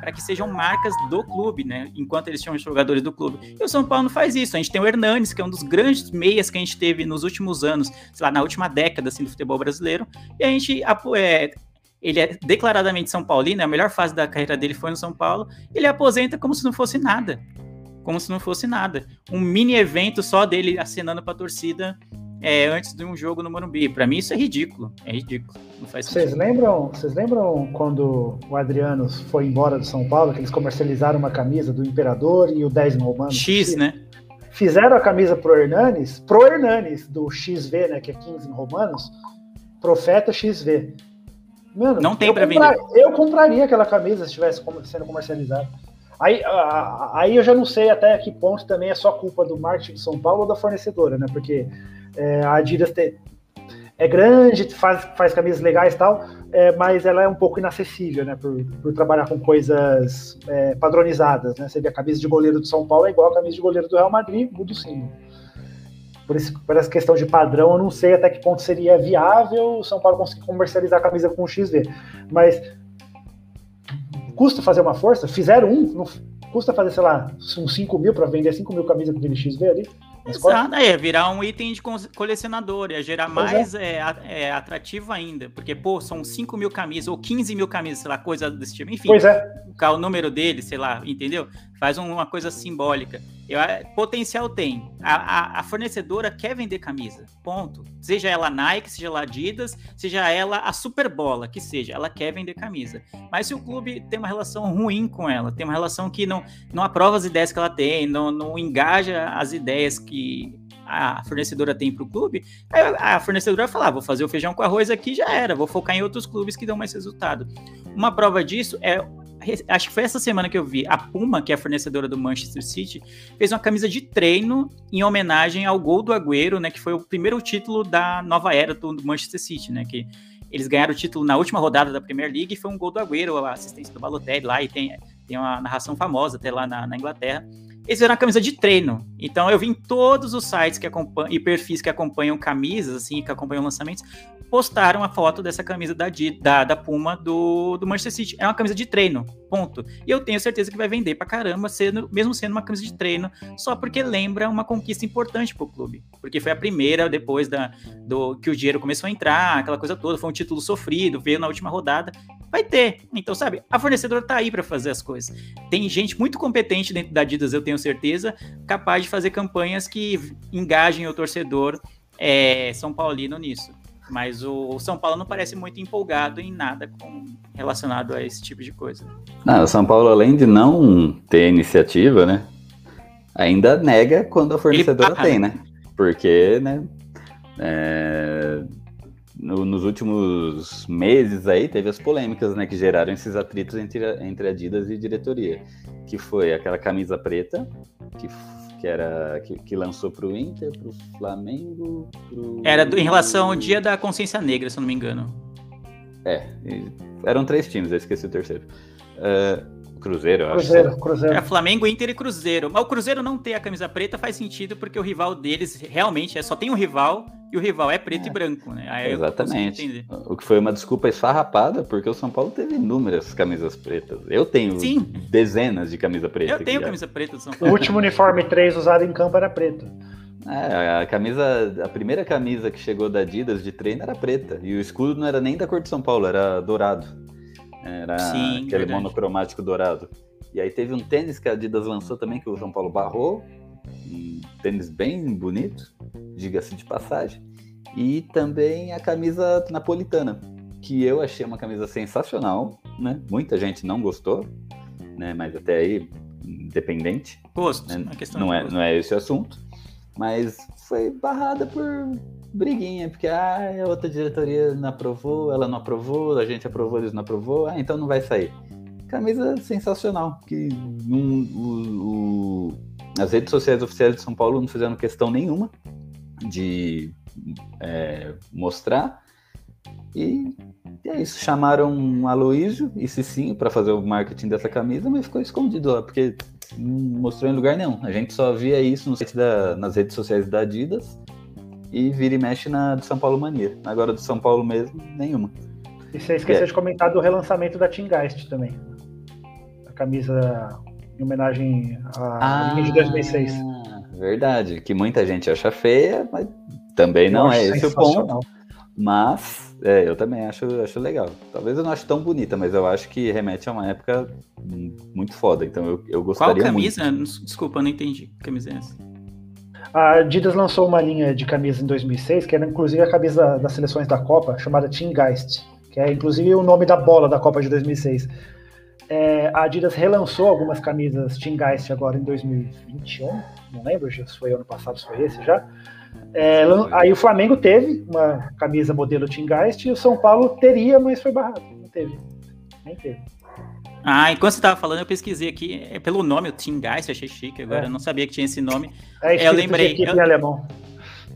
para que sejam marcas do clube, né? Enquanto eles chamam jogadores do clube. E o São Paulo não faz isso. A gente tem o Hernanes, que é um dos grandes meias que a gente teve nos últimos anos, sei lá, na última década assim, do futebol brasileiro. E a gente é, ele é declaradamente São Paulino, a melhor fase da carreira dele foi no São Paulo. Ele aposenta como se não fosse nada. Como se não fosse nada. Um mini evento só dele acenando para a torcida é, antes de um jogo no Morumbi. Para mim isso é ridículo, é ridículo. Não faz Vocês sentido. lembram, vocês lembram quando o Adriano foi embora do São Paulo, que eles comercializaram uma camisa do Imperador e o 10 romano? X, né? Fizeram a camisa pro Hernanes, pro Hernanes, do XV, né, que é 15 em romanos, Profeta XV. Mano, Não tem pra comprar- Eu compraria aquela camisa se estivesse sendo comercializada. Aí, aí eu já não sei até que ponto também é só culpa do marketing de São Paulo ou da fornecedora, né? Porque é, a Adidas te- é grande, faz, faz camisas legais e tal, é, mas ela é um pouco inacessível, né? Por, por trabalhar com coisas é, padronizadas, né? Você vê a camisa de goleiro do São Paulo é igual a camisa de goleiro do Real Madrid, muda o símbolo. Por, por essa questão de padrão, eu não sei até que ponto seria viável o São Paulo conseguir comercializar a camisa com XV. Mas custa fazer uma força? Fizeram um, não custa fazer, sei lá, uns 5 mil para vender 5 mil camisas com aquele XV ali? Exato, é, virar um item de colecionador, ia gerar Pois mais é, é, atrativo ainda, porque, pô, são 5 mil camisas ou 15 mil camisas, sei lá, coisa desse tipo, enfim, Pois é, o número dele, sei lá, entendeu? Faz um- uma coisa simbólica. Eu, é, potencial tem. A, a- a fornecedora quer vender camisa, ponto. Seja ela Nike, seja ela Adidas, seja ela a Superbola, que seja, ela quer vender camisa. Mas se o clube tem uma relação ruim com ela, tem uma relação que não, não aprova as ideias que ela tem, não, não engaja as ideias que a fornecedora tem para o clube, a fornecedora vai falar, "Ah, vou fazer o feijão com arroz aqui, já era, vou focar em outros clubes que dão mais resultado. Uma prova disso é acho que foi essa semana que eu vi, a Puma, que é a fornecedora do Manchester City, fez uma camisa de treino em homenagem ao gol do Agüero, né, que foi o primeiro título da nova era do Manchester City, né, que eles ganharam o título na última rodada da Premier League e foi um gol do Agüero, a assistência do Balotelli lá, e tem, tem uma narração famosa até lá na, na Inglaterra. Eles fizeram uma camisa de treino. Então eu vi em todos os sites que acompanham e perfis que acompanham camisas, assim, que acompanham lançamentos, postaram a foto dessa camisa da, da, da Puma do, do Manchester City. É uma camisa de treino, ponto. E eu tenho certeza que vai vender pra caramba, sendo, mesmo sendo uma camisa de treino, só porque lembra uma conquista importante pro clube. Porque foi a primeira depois da, do que o dinheiro começou a entrar, aquela coisa toda, foi um título sofrido, veio na última rodada. Vai ter. Então, sabe, a fornecedora tá aí para fazer as coisas. Tem gente muito competente dentro da Adidas, eu tenho certeza, capaz de fazer campanhas que engajem o torcedor é, São Paulino nisso. Mas o, o São Paulo não parece muito empolgado em nada com, relacionado a esse tipo de coisa. Não, o São Paulo, além de não ter iniciativa, né? Ainda nega quando a fornecedora tem, né? Porque, né? é, no- nos últimos meses aí teve as polêmicas, né? Que geraram esses atritos entre, entre Adidas e diretoria. Que foi aquela camisa preta, que, que era que, que lançou pro Inter, pro Flamengo, pro... Era do- em relação ao Dia da Consciência Negra, se eu não me engano. É, eram três times, eu esqueci o terceiro. É, Cruzeiro, eu acho. Cruzeiro, Cruzeiro. É Flamengo, Inter e Cruzeiro. Mas o Cruzeiro não ter a camisa preta faz sentido porque o rival deles realmente é só tem um rival e o rival é preto e branco, né? Aí Exatamente. O que foi uma desculpa esfarrapada, porque o São Paulo teve inúmeras camisas pretas. Eu tenho Sim. dezenas de camisa preta. Eu tenho já. camisa preta do São O Paulo. último uniforme 3 usado em campo era preto. É, a camisa, a primeira camisa que chegou da Adidas de treino era preta. E o escudo não era nem da cor de São Paulo, era dourado. Era Sim, aquele verdade. monocromático dourado. E aí teve um tênis que a Adidas lançou também, que o São Paulo barrou. Um tênis bem bonito, diga-se de passagem. E também a camisa napolitana, que eu achei uma camisa sensacional, né? Muita gente não gostou, né? Mas até aí, independente. Gosto, né? é Não é, gosto. não é esse o assunto. Mas foi barrada por briguinha, porque ah, a outra diretoria não aprovou, ela não aprovou, a gente aprovou, eles não aprovou, ah, então não vai sair. Camisa sensacional, que não- o- o- as redes sociais oficiais de São Paulo não fizeram questão nenhuma de é, mostrar. E é isso, chamaram Aloysio e Cicinho para fazer o marketing dessa camisa, mas ficou escondido lá, porque não mostrou em lugar nenhum. A gente só via isso no site da, nas redes sociais da Adidas e vira e mexe na do São Paulo Mania. Agora do São Paulo mesmo, nenhuma. E você esqueceu É. de comentar do relançamento da Teamgeist também. A camisa em homenagem à linha de 2006. Ah, verdade, que muita gente acha feia, mas também não Eu é esse o ponto. Mas é, eu também acho, acho legal. Talvez eu não ache tão bonita, mas eu acho que remete a uma época muito foda. Então eu, eu Qual gostaria camisa? muito. Desculpa, eu não entendi. Que camisa é essa? A Adidas lançou uma linha de camisas em 2006, que era inclusive a camisa das seleções da Copa, chamada Team Geist, que é inclusive o nome da bola da Copa de 2006. É, a Adidas relançou algumas camisas Team Geist agora em 2021, não lembro se foi ano passado, se foi esse já. É, aí o Flamengo teve uma camisa modelo Team Geist e o São Paulo teria, mas foi barrado. Não teve. Nem teve. Ah, enquanto você estava falando, eu pesquisei aqui é pelo nome, o Team Geist, achei chique agora, é. eu não sabia que tinha esse nome. É, eu lembrei. Eu, em alemão.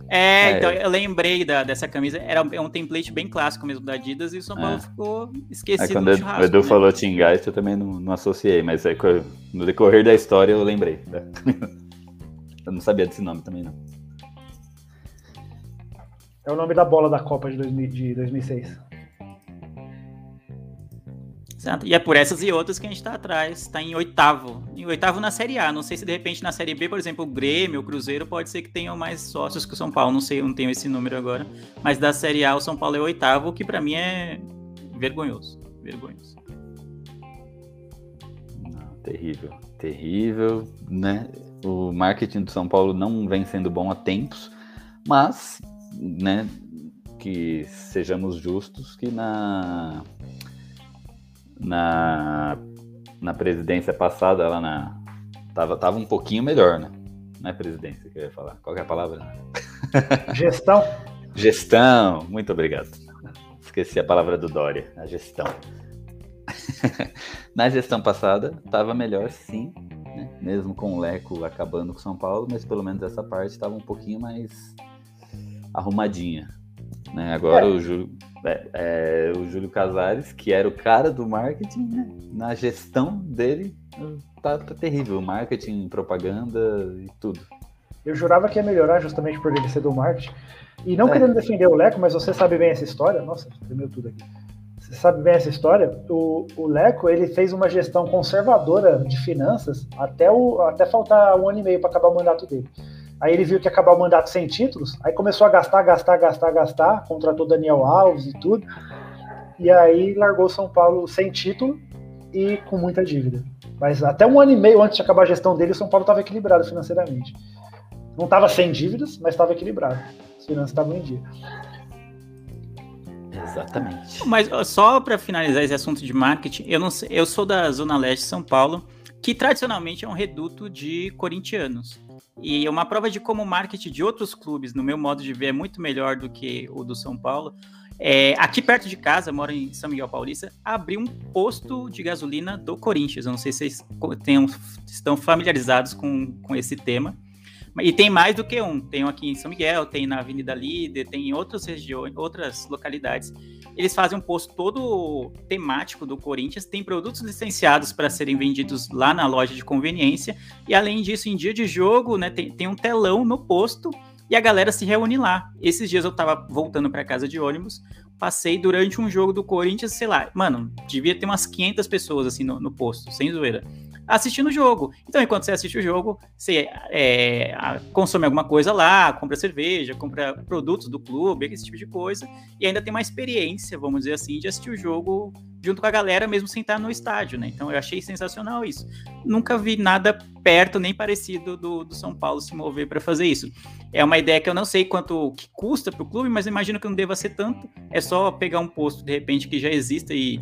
É, é, então eu lembrei da, dessa camisa. Era um, é um template bem clássico mesmo da Adidas e o São Paulo é. ficou esquecido. É, quando o Edu né? falou Team Geist, eu também não, não associei, mas é, no decorrer da história eu lembrei. Né? eu não sabia desse nome também, não. É o nome da bola da Copa de, 2000, de 2006. Exato. E é por essas e outras que a gente está atrás, está em oitavo. Em oitavo na Série A. Não sei se de repente na Série B, por exemplo, o Grêmio, o Cruzeiro, pode ser que tenham mais sócios que o São Paulo. Não sei, não tenho esse número agora. Mas da Série A, o São Paulo é oitavo, que para mim é vergonhoso. Vergonhoso. Não, terrível. Terrível, né? O marketing do São Paulo não vem sendo bom há tempos, mas, né, que sejamos justos que na na, na presidência passada, ela na, tava, tava um pouquinho melhor, né? Não é presidência que eu ia falar. Qual é a palavra? Gestão. Gestão, muito obrigado. Esqueci a palavra do Dória, a gestão. na gestão passada, estava melhor sim, né? mesmo com o Leco acabando com São Paulo, mas pelo menos essa parte estava um pouquinho mais arrumadinha. Né? Agora é. o Júlio é, é, o Júlio Casares, que era o cara do marketing, né? na gestão dele, tá, tá, terrível. Marketing, propaganda e tudo. Eu jurava que ia melhorar justamente por ele ser do marketing. E não é. querendo defender o Leco, mas você sabe bem essa história. Nossa, tremeu tudo aqui. Você sabe bem essa história? O, o Leco ele fez uma gestão conservadora de finanças até, o, até faltar um ano e meio para acabar o mandato dele. Aí ele viu que ia acabar o mandato sem títulos, aí começou a gastar, gastar, gastar, gastar, contratou Daniel Alves e tudo. E aí largou São Paulo sem título e com muita dívida. Mas até um ano e meio antes de acabar a gestão dele, o São Paulo estava equilibrado financeiramente. Não estava sem dívidas, mas estava equilibrado. As finanças estavam em dia. Exatamente. Mas só para finalizar esse assunto de marketing, eu não sei, eu sou da Zona Leste de São Paulo, que tradicionalmente é um reduto de corintianos. E uma prova de como o marketing de outros clubes, no meu modo de ver, é muito melhor do que o do São Paulo. É, aqui perto de casa, moro em São Miguel Paulista, abriu um posto de gasolina do Corinthians. Eu não sei se vocês tenham, estão familiarizados com, com esse tema. E tem mais do que um. Tem um aqui em São Miguel, tem na Avenida Líder, tem em outras regiões, outras localidades. Eles fazem um posto todo temático do Corinthians, tem produtos licenciados para serem vendidos lá na loja de conveniência. E além disso, em dia de jogo, né, tem, tem um telão no posto e a galera se reúne lá. Esses dias eu tava voltando para casa de ônibus, passei durante um jogo do Corinthians, sei lá, mano, devia ter umas 500 pessoas assim no, no posto, sem zoeira assistindo o jogo. Então, enquanto você assiste o jogo, você é, consome alguma coisa lá, compra cerveja, compra produtos do clube, esse tipo de coisa, e ainda tem uma experiência, vamos dizer assim, de assistir o jogo junto com a galera, mesmo sem estar no estádio, né? Então eu achei sensacional isso. Nunca vi nada perto nem parecido do, do São Paulo se mover para fazer isso. É uma ideia que eu não sei quanto que custa para o clube, mas imagino que não deva ser tanto. É só pegar um posto de repente que já exista e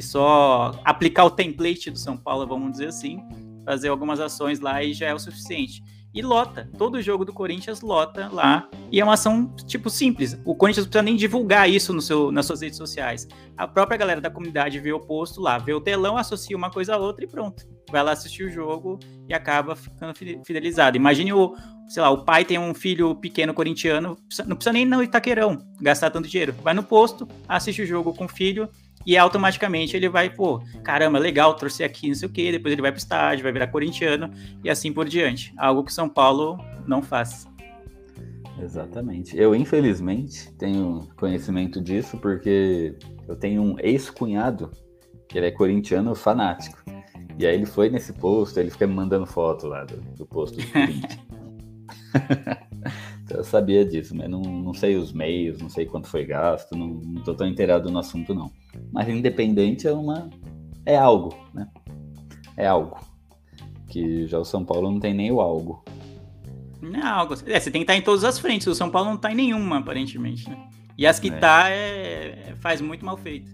e só aplicar o template do São Paulo, vamos dizer assim, fazer algumas ações lá e já é o suficiente. E lota, todo jogo do Corinthians lota lá, e é uma ação, tipo, simples. O Corinthians não precisa nem divulgar isso no seu, nas suas redes sociais. A própria galera da comunidade vê o posto lá, vê o telão, associa uma coisa a outra e pronto. Vai lá assistir o jogo e acaba ficando fidelizado. Imagine o, sei lá, o pai tem um filho pequeno corintiano, não precisa nem no Itaquerão gastar tanto dinheiro. Vai no posto, assiste o jogo com o filho, e automaticamente ele vai, pô, caramba, legal, torcer aqui, não sei o quê, depois ele vai pro estádio, vai virar corintiano e assim por diante. Algo que São Paulo não faz. Exatamente. Eu, infelizmente, tenho conhecimento disso porque eu tenho um ex-cunhado que ele é corintiano fanático. E aí ele foi nesse posto, ele fica me mandando foto lá do, do posto do Corinthians. então eu sabia disso, mas não, não sei os meios, não sei quanto foi gasto, não, não tô tão inteirado no assunto não. Mas independente é uma é algo, né? É algo. Que já o São Paulo não tem nem o algo. Não, é, você tem que estar em todas as frentes. O São Paulo não está em nenhuma, aparentemente, né? E as que É. tá, é, faz muito mal feito.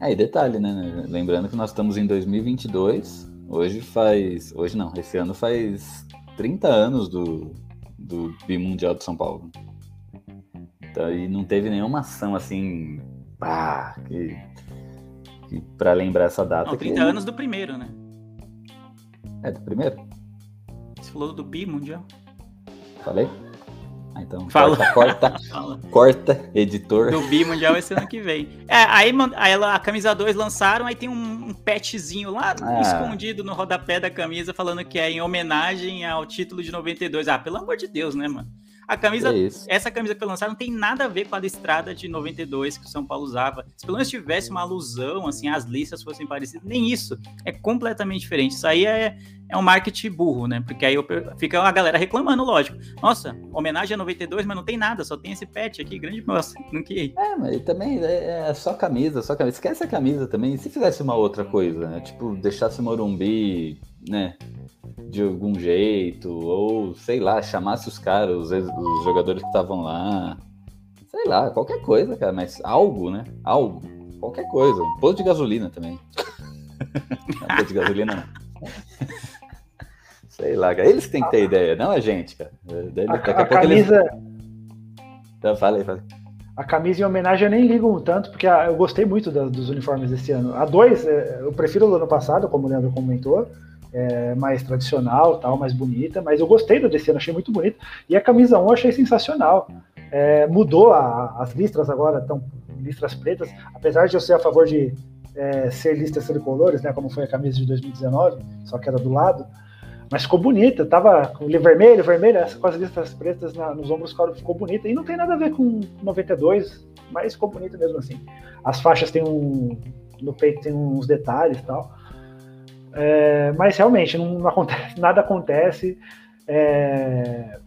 Aí, detalhe, né? Lembrando que nós estamos em 2022. Hoje faz. Hoje não, esse ano faz 30 anos do, do Bimundial de São Paulo. Então, e não teve nenhuma ação assim. Pá, que, que pra lembrar essa data. Não, 30 que- anos do primeiro, né? É do primeiro? Você falou do bi mundial. Falei? Ah, então. Fala. Corta, corta, Fala. corta, editor. Do bi mundial esse ano que vem. É, aí, aí ela- a camisa 2 lançaram, aí tem um, um patchzinho lá Ah. escondido no rodapé da camisa falando que é em homenagem ao título de 92. Ah, pelo amor de Deus, né, mano? A camisa É essa camisa que foi lançada não tem nada a ver com a listrada de 92 que o São Paulo usava. Se pelo menos tivesse uma alusão, assim, as listas fossem parecidas, nem isso. É completamente diferente. Isso aí é, é um marketing burro, né? Porque aí eu fica a galera reclamando, lógico. Nossa, homenagem a 92, mas não tem nada, só tem esse patch aqui, grande nossa. Não que... É, mas também é é só camisa, só camisa. Esquece a camisa também. E se fizesse uma outra coisa, né? Tipo, deixasse Morumbi, né? De algum jeito, ou sei lá, chamasse os caras, os, os jogadores que estavam lá. Sei lá, qualquer coisa, cara, mas algo, né? Algo. Qualquer coisa. Um posto de gasolina também. não, posto de gasolina não. Sei lá, cara. Eles têm que ter ideia, não a gente, cara. Daí, A, daqui a pouco eles- camisa, Então, fala aí, fala aí. a camisa em homenagem eu nem ligo um tanto, porque a- eu gostei muito da- dos uniformes desse ano. A 2, eu prefiro o do ano passado, como o Leandro comentou, é mais tradicional, tal, mais bonita, mas eu gostei do desse achei muito bonito. E a camisa 1 eu achei sensacional. É, mudou a- as listras agora, estão listras pretas, apesar de eu ser a favor de é, ser listas tricolores, né, como foi a camisa de 2019, só que era do lado. Mas ficou bonita, tava com vermelho, vermelho, com as listas pretas na- nos ombros ficou, bonita. E não tem nada a ver com 92, mas ficou bonita mesmo assim. As faixas tem um. No peito tem uns detalhes tal. É, mas realmente, não, não acontece, nada acontece. É,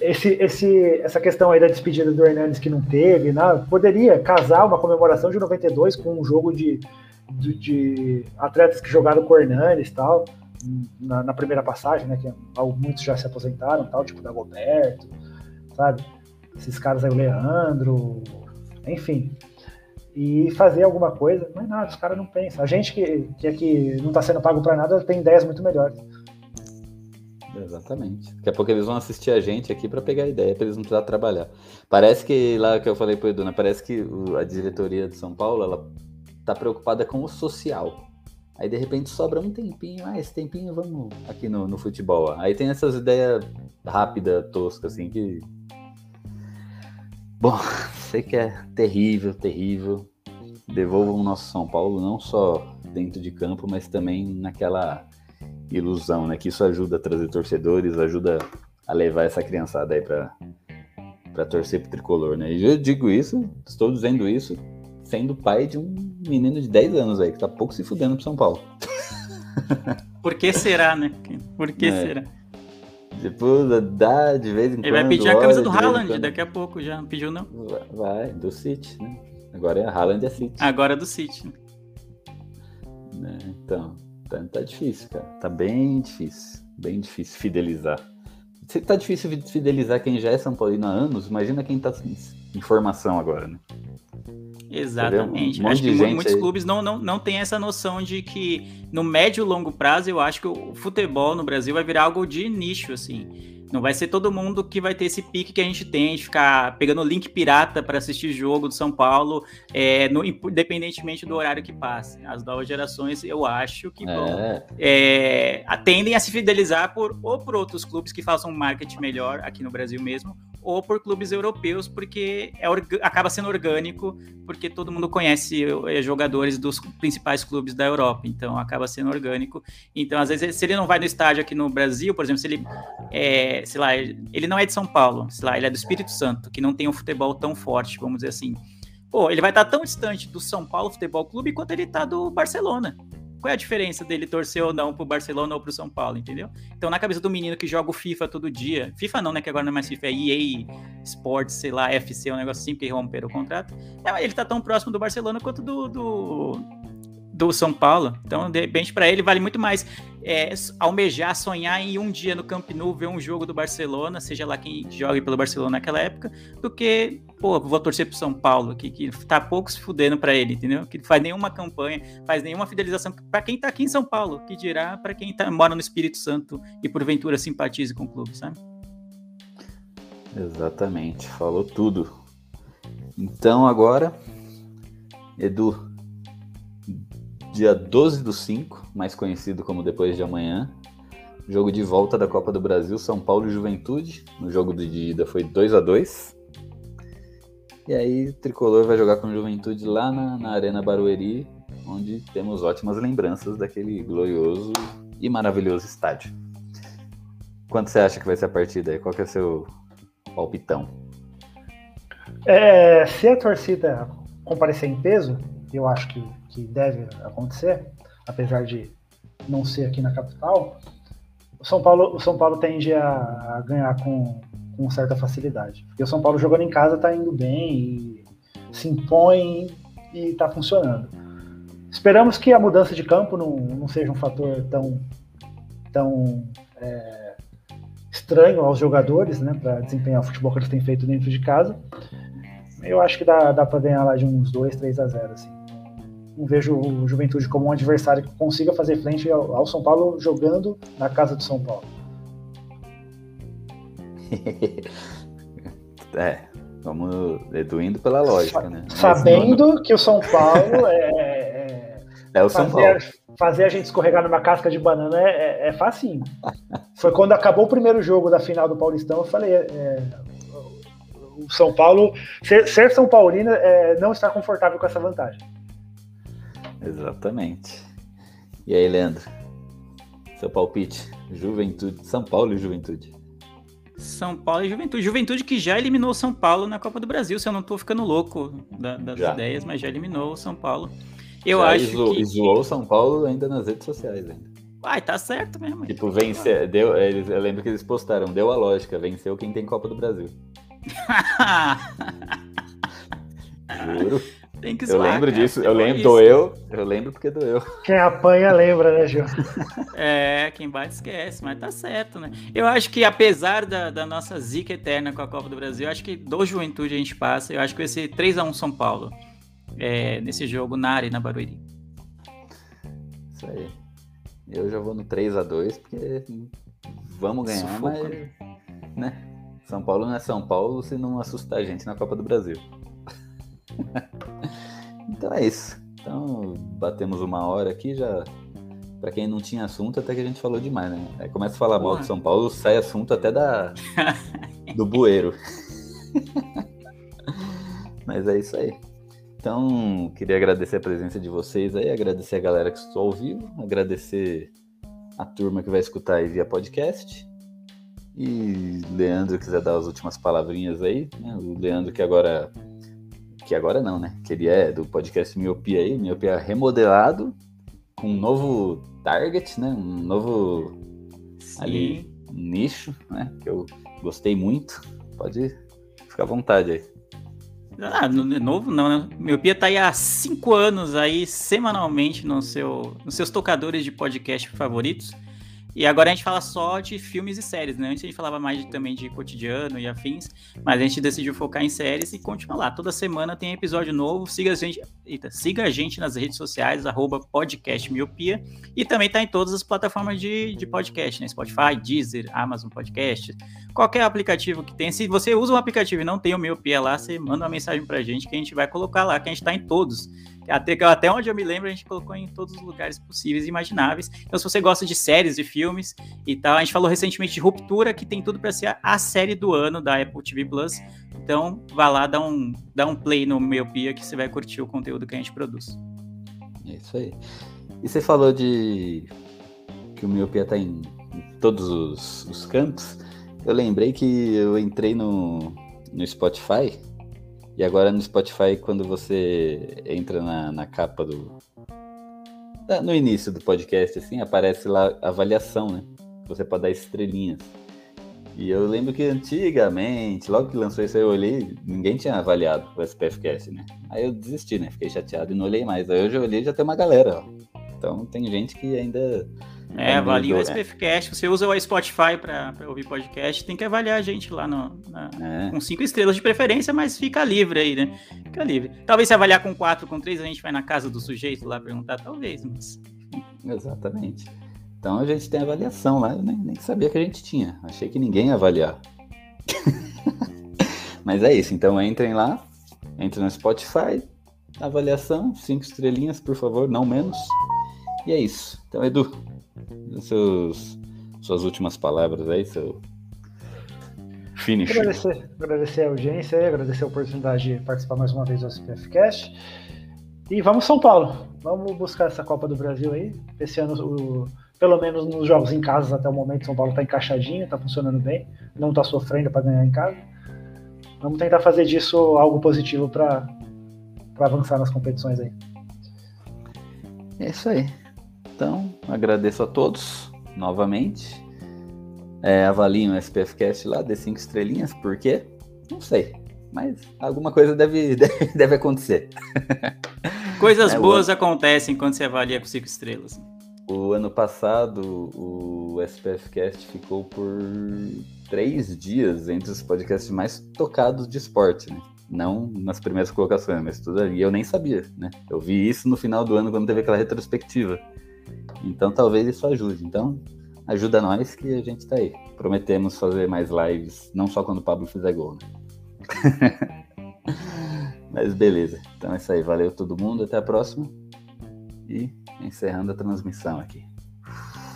esse, esse, essa questão aí da despedida do Hernandes que não teve, né, poderia casar uma comemoração de 92 com um jogo de, de, de atletas que jogaram com o Hernandes tal na, na primeira passagem, né? Que muitos já se aposentaram, tal, tipo da Goberto, sabe? Esses caras aí, o Leandro, enfim. E fazer alguma coisa, mas nada, os caras não pensam. A gente que, que aqui não tá sendo pago pra nada tem ideias muito melhores. Exatamente. Daqui a pouco eles vão assistir a gente aqui para pegar a ideia, para eles não precisar trabalhar. Parece que lá que eu falei pro Edu, né, parece que o- a diretoria de São Paulo, ela tá preocupada com o social. Aí de repente sobra um tempinho, ah, esse tempinho vamos aqui no, no futebol. Aí tem essas ideias rápidas, toscas, assim, que. Bom, sei que é terrível, terrível. Devolvam o nosso São Paulo, não só dentro de campo, mas também naquela ilusão, né? Que isso ajuda a trazer torcedores, ajuda a levar essa criançada aí pra, pra torcer pro tricolor, né? E eu digo isso, estou dizendo isso sendo pai de um menino de 10 anos aí, que tá pouco se fudendo pro São Paulo. Por que será, né? Por que É. será? Tipo, dá de vez em quando. Ele vai pedir a camisa do Haaland daqui a pouco já. Não pediu, não? Vai, do City, né? Agora é Haaland é City. Agora do City. né? Então, tá, tá difícil, cara. Tá bem difícil. Bem difícil fidelizar. Se tá difícil fi- fidelizar quem já é São Paulino há anos, imagina quem tá em formação agora, né? Exatamente. Um acho que muitos aí. clubes não, não, não têm essa noção de que no médio e longo prazo eu acho que o futebol no Brasil vai virar algo de nicho, assim. Não vai ser todo mundo que vai ter esse pique que a gente tem de ficar pegando link pirata para assistir jogo do São Paulo, é, no- independentemente do horário que passe. As novas gerações, eu acho que vão É, é, a- tendem a se fidelizar por ou por outros clubes que façam um marketing melhor aqui no Brasil mesmo, ou por clubes europeus, porque é acaba sendo orgânico, porque todo mundo conhece eh, jogadores dos principais clubes da Europa, então acaba sendo orgânico. Então, às vezes, se ele não vai no estádio aqui no Brasil, por exemplo, se ele, é, sei lá, ele não é de São Paulo, sei lá, ele é do Espírito Santo, que não tem um futebol tão forte, vamos dizer assim. Pô, ele vai estar tão distante do São Paulo Futebol Clube quanto ele está do Barcelona qual é a diferença dele torcer ou não pro Barcelona ou pro São Paulo, entendeu? Então, na cabeça do menino que joga o FIFA todo dia, FIFA não, né? Que agora não é mais FIFA, é EA Sports, sei lá, FC, um negócio assim, porque romperam o contrato. É, ele tá tão próximo do Barcelona quanto do, do, do São Paulo. Então, de repente, para ele vale muito mais é, almejar, sonhar em um dia no Camp Nou ver um jogo do Barcelona, seja lá quem jogue pelo Barcelona naquela época, do que, pô, vou torcer pro São Paulo, que, que tá pouco se fudendo para ele, entendeu? Que faz nenhuma campanha, faz nenhuma fidelização para quem tá aqui em São Paulo, que dirá para quem tá, mora no Espírito Santo e porventura simpatize com o clube, sabe? Exatamente, falou tudo. Então agora, Edu, dia 12 do 5, mais conhecido como depois de amanhã, jogo de volta da Copa do Brasil, São Paulo e Juventude. No jogo de ida foi 2 a 2 E aí o Tricolor vai jogar com Juventude lá na, na Arena Barueri, onde temos ótimas lembranças daquele glorioso e maravilhoso estádio. Quanto você acha que vai ser a partida aí? Qual que é o seu palpitão? É, se a torcida comparecer em peso, eu acho que, que deve acontecer, apesar de não ser aqui na capital, o São Paulo, o São Paulo tende a, a ganhar com, com certa facilidade. Porque o São Paulo jogando em casa está indo bem se impõe e está funcionando. Esperamos que a mudança de campo não, não seja um fator tão, tão é, estranho aos jogadores, né, para desempenhar o futebol que eles têm feito dentro de casa. Eu acho que dá, dá para ganhar lá de uns 2, 3 a 0. Assim. Não vejo o Juventude como um adversário que consiga fazer frente ao, ao São Paulo jogando na casa do São Paulo. é, vamos indo pela lógica, né? Sabendo que o São Paulo é, é, é o São Paulo fazer a gente escorregar numa casca de banana é, é, é facinho. Foi quando acabou o primeiro jogo da final do Paulistão, eu falei, é, é o São Paulo, ser, ser São Paulino é não estar confortável com essa vantagem. Exatamente. E aí, Leandro? Seu palpite? Juventude, São Paulo e Juventude. São Paulo e Juventude. Juventude que já eliminou São Paulo na Copa do Brasil, se eu não estou ficando louco da, das já. ideias, mas já eliminou o São Paulo. Eu Já acho que. zoou São Paulo ainda nas redes sociais ainda. Ai, tá certo mesmo. Tipo, vencer. Deu, eles, eu lembro que eles postaram, deu a lógica, venceu quem tem Copa do Brasil. Juro. Tem que zoar, Eu lembro cara, disso, eu lembro, isso. doeu, eu lembro porque doeu. Quem apanha lembra, né, Gil? É, quem bate esquece, mas tá certo, né? Eu acho que apesar da, da nossa zica eterna com a Copa do Brasil, eu acho que do Juventude a gente passa, eu acho que vai ser 3x1 São Paulo é, nesse jogo na Arena Barueri. Isso aí. Eu já vou no 3 a 2 porque vamos ganhar, Sufoco. mas né? São Paulo não é São Paulo se não assustar a gente na Copa do Brasil. então é isso. Então batemos uma hora aqui já. Pra quem não tinha assunto, até que a gente falou demais, né? Aí começa a falar Porra. mal de São Paulo, sai assunto até da do bueiro. Mas é isso aí. Então, queria agradecer a presença de vocês aí, agradecer a galera que estou ao vivo, agradecer a turma que vai escutar aí via podcast. E Leandro quiser dar as últimas palavrinhas aí, né? O Leandro que agora que agora não, né? Que ele é do podcast Miopia aí, Miopia remodelado, com um novo target, né? Um novo Sim. ali nicho, né? Que eu gostei muito. Pode ficar à vontade aí. Ah, novo não, né? Miopia tá aí há cinco anos aí, semanalmente, no seu, nos seus tocadores de podcast favoritos. E agora a gente fala só de filmes e séries, né? Antes a gente falava mais de, também de cotidiano e afins, mas a gente decidiu focar em séries e continua lá. Toda semana tem episódio novo. Siga a gente, eita, siga a gente nas redes sociais, arroba. E também tá em todas as plataformas de, de podcast, né? Spotify, Deezer, Amazon Podcast, qualquer aplicativo que tenha. Se você usa um aplicativo e não tem o miopia lá, você manda uma mensagem pra gente que a gente vai colocar lá, que a gente tá em todos. Até, até onde eu me lembro, a gente colocou em todos os lugares possíveis e imagináveis. Então, se você gosta de séries, de filmes e tal, a gente falou recentemente de Ruptura, que tem tudo para ser a série do ano da Apple TV Plus. Então, vá lá, dá um, dá um play no Miopia que você vai curtir o conteúdo que a gente produz. É isso aí. E você falou de que o Miopia tá em, todos os, os campos. Eu lembrei que eu entrei no, no Spotify e agora no Spotify, quando você entra na, na capa do. No início do podcast, assim, aparece lá avaliação, né? Você pode dar estrelinhas. E eu lembro que antigamente, logo que lançou isso aí, eu olhei, ninguém tinha avaliado o SPFcast, né? Aí eu desisti, né? Fiquei chateado e não olhei mais. Aí hoje eu olhei e já tem uma galera, ó. Então tem gente que ainda. É, ainda avalia o usou, né? SPFcast. Você usa o Spotify pra, pra ouvir podcast, tem que avaliar a gente lá no, na- É. com cinco estrelas de preferência, mas fica livre aí, né? Fica livre. Talvez se avaliar com quatro, com três, a gente vai na casa do sujeito lá perguntar, talvez, mas. Exatamente. Então a gente tem avaliação lá, eu nem, nem sabia que a gente tinha. Achei que ninguém ia avaliar. Mas é isso, então entrem lá, entrem no Spotify, avaliação, cinco estrelinhas, por favor, não menos. E é isso. Então, Edu, seus, suas últimas palavras aí, seu finish. Agradecer, agradecer a audiência, agradecer a oportunidade de participar mais uma vez do SPFcast. E vamos São Paulo. Vamos buscar essa Copa do Brasil aí. Esse ano, o- pelo menos nos jogos em casa até o momento, São Paulo está encaixadinho, está funcionando bem, não está sofrendo para ganhar em casa. Vamos tentar fazer disso algo positivo para avançar nas competições aí. É isso aí. Então, agradeço a todos novamente. É, avaliem o SPFcast lá, dê cinco estrelinhas, por quê? Não sei. Mas alguma coisa deve, deve, deve acontecer. Coisas É, boas acontecem quando você avalia com cinco estrelas. O ano passado, o SPFcast ficou por três dias entre os podcasts mais tocados de esporte, né? Não nas primeiras colocações, mas tudo ali. Eu nem sabia, né? Eu vi isso no final do ano, quando teve aquela retrospectiva. Então talvez isso ajude. Então, ajuda nós que a gente tá aí. Prometemos fazer mais lives, não só quando o Pablo fizer gol, né? Mas beleza. Então é isso aí. Valeu todo mundo. Até a próxima. E encerrando a transmissão aqui.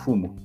Fumo.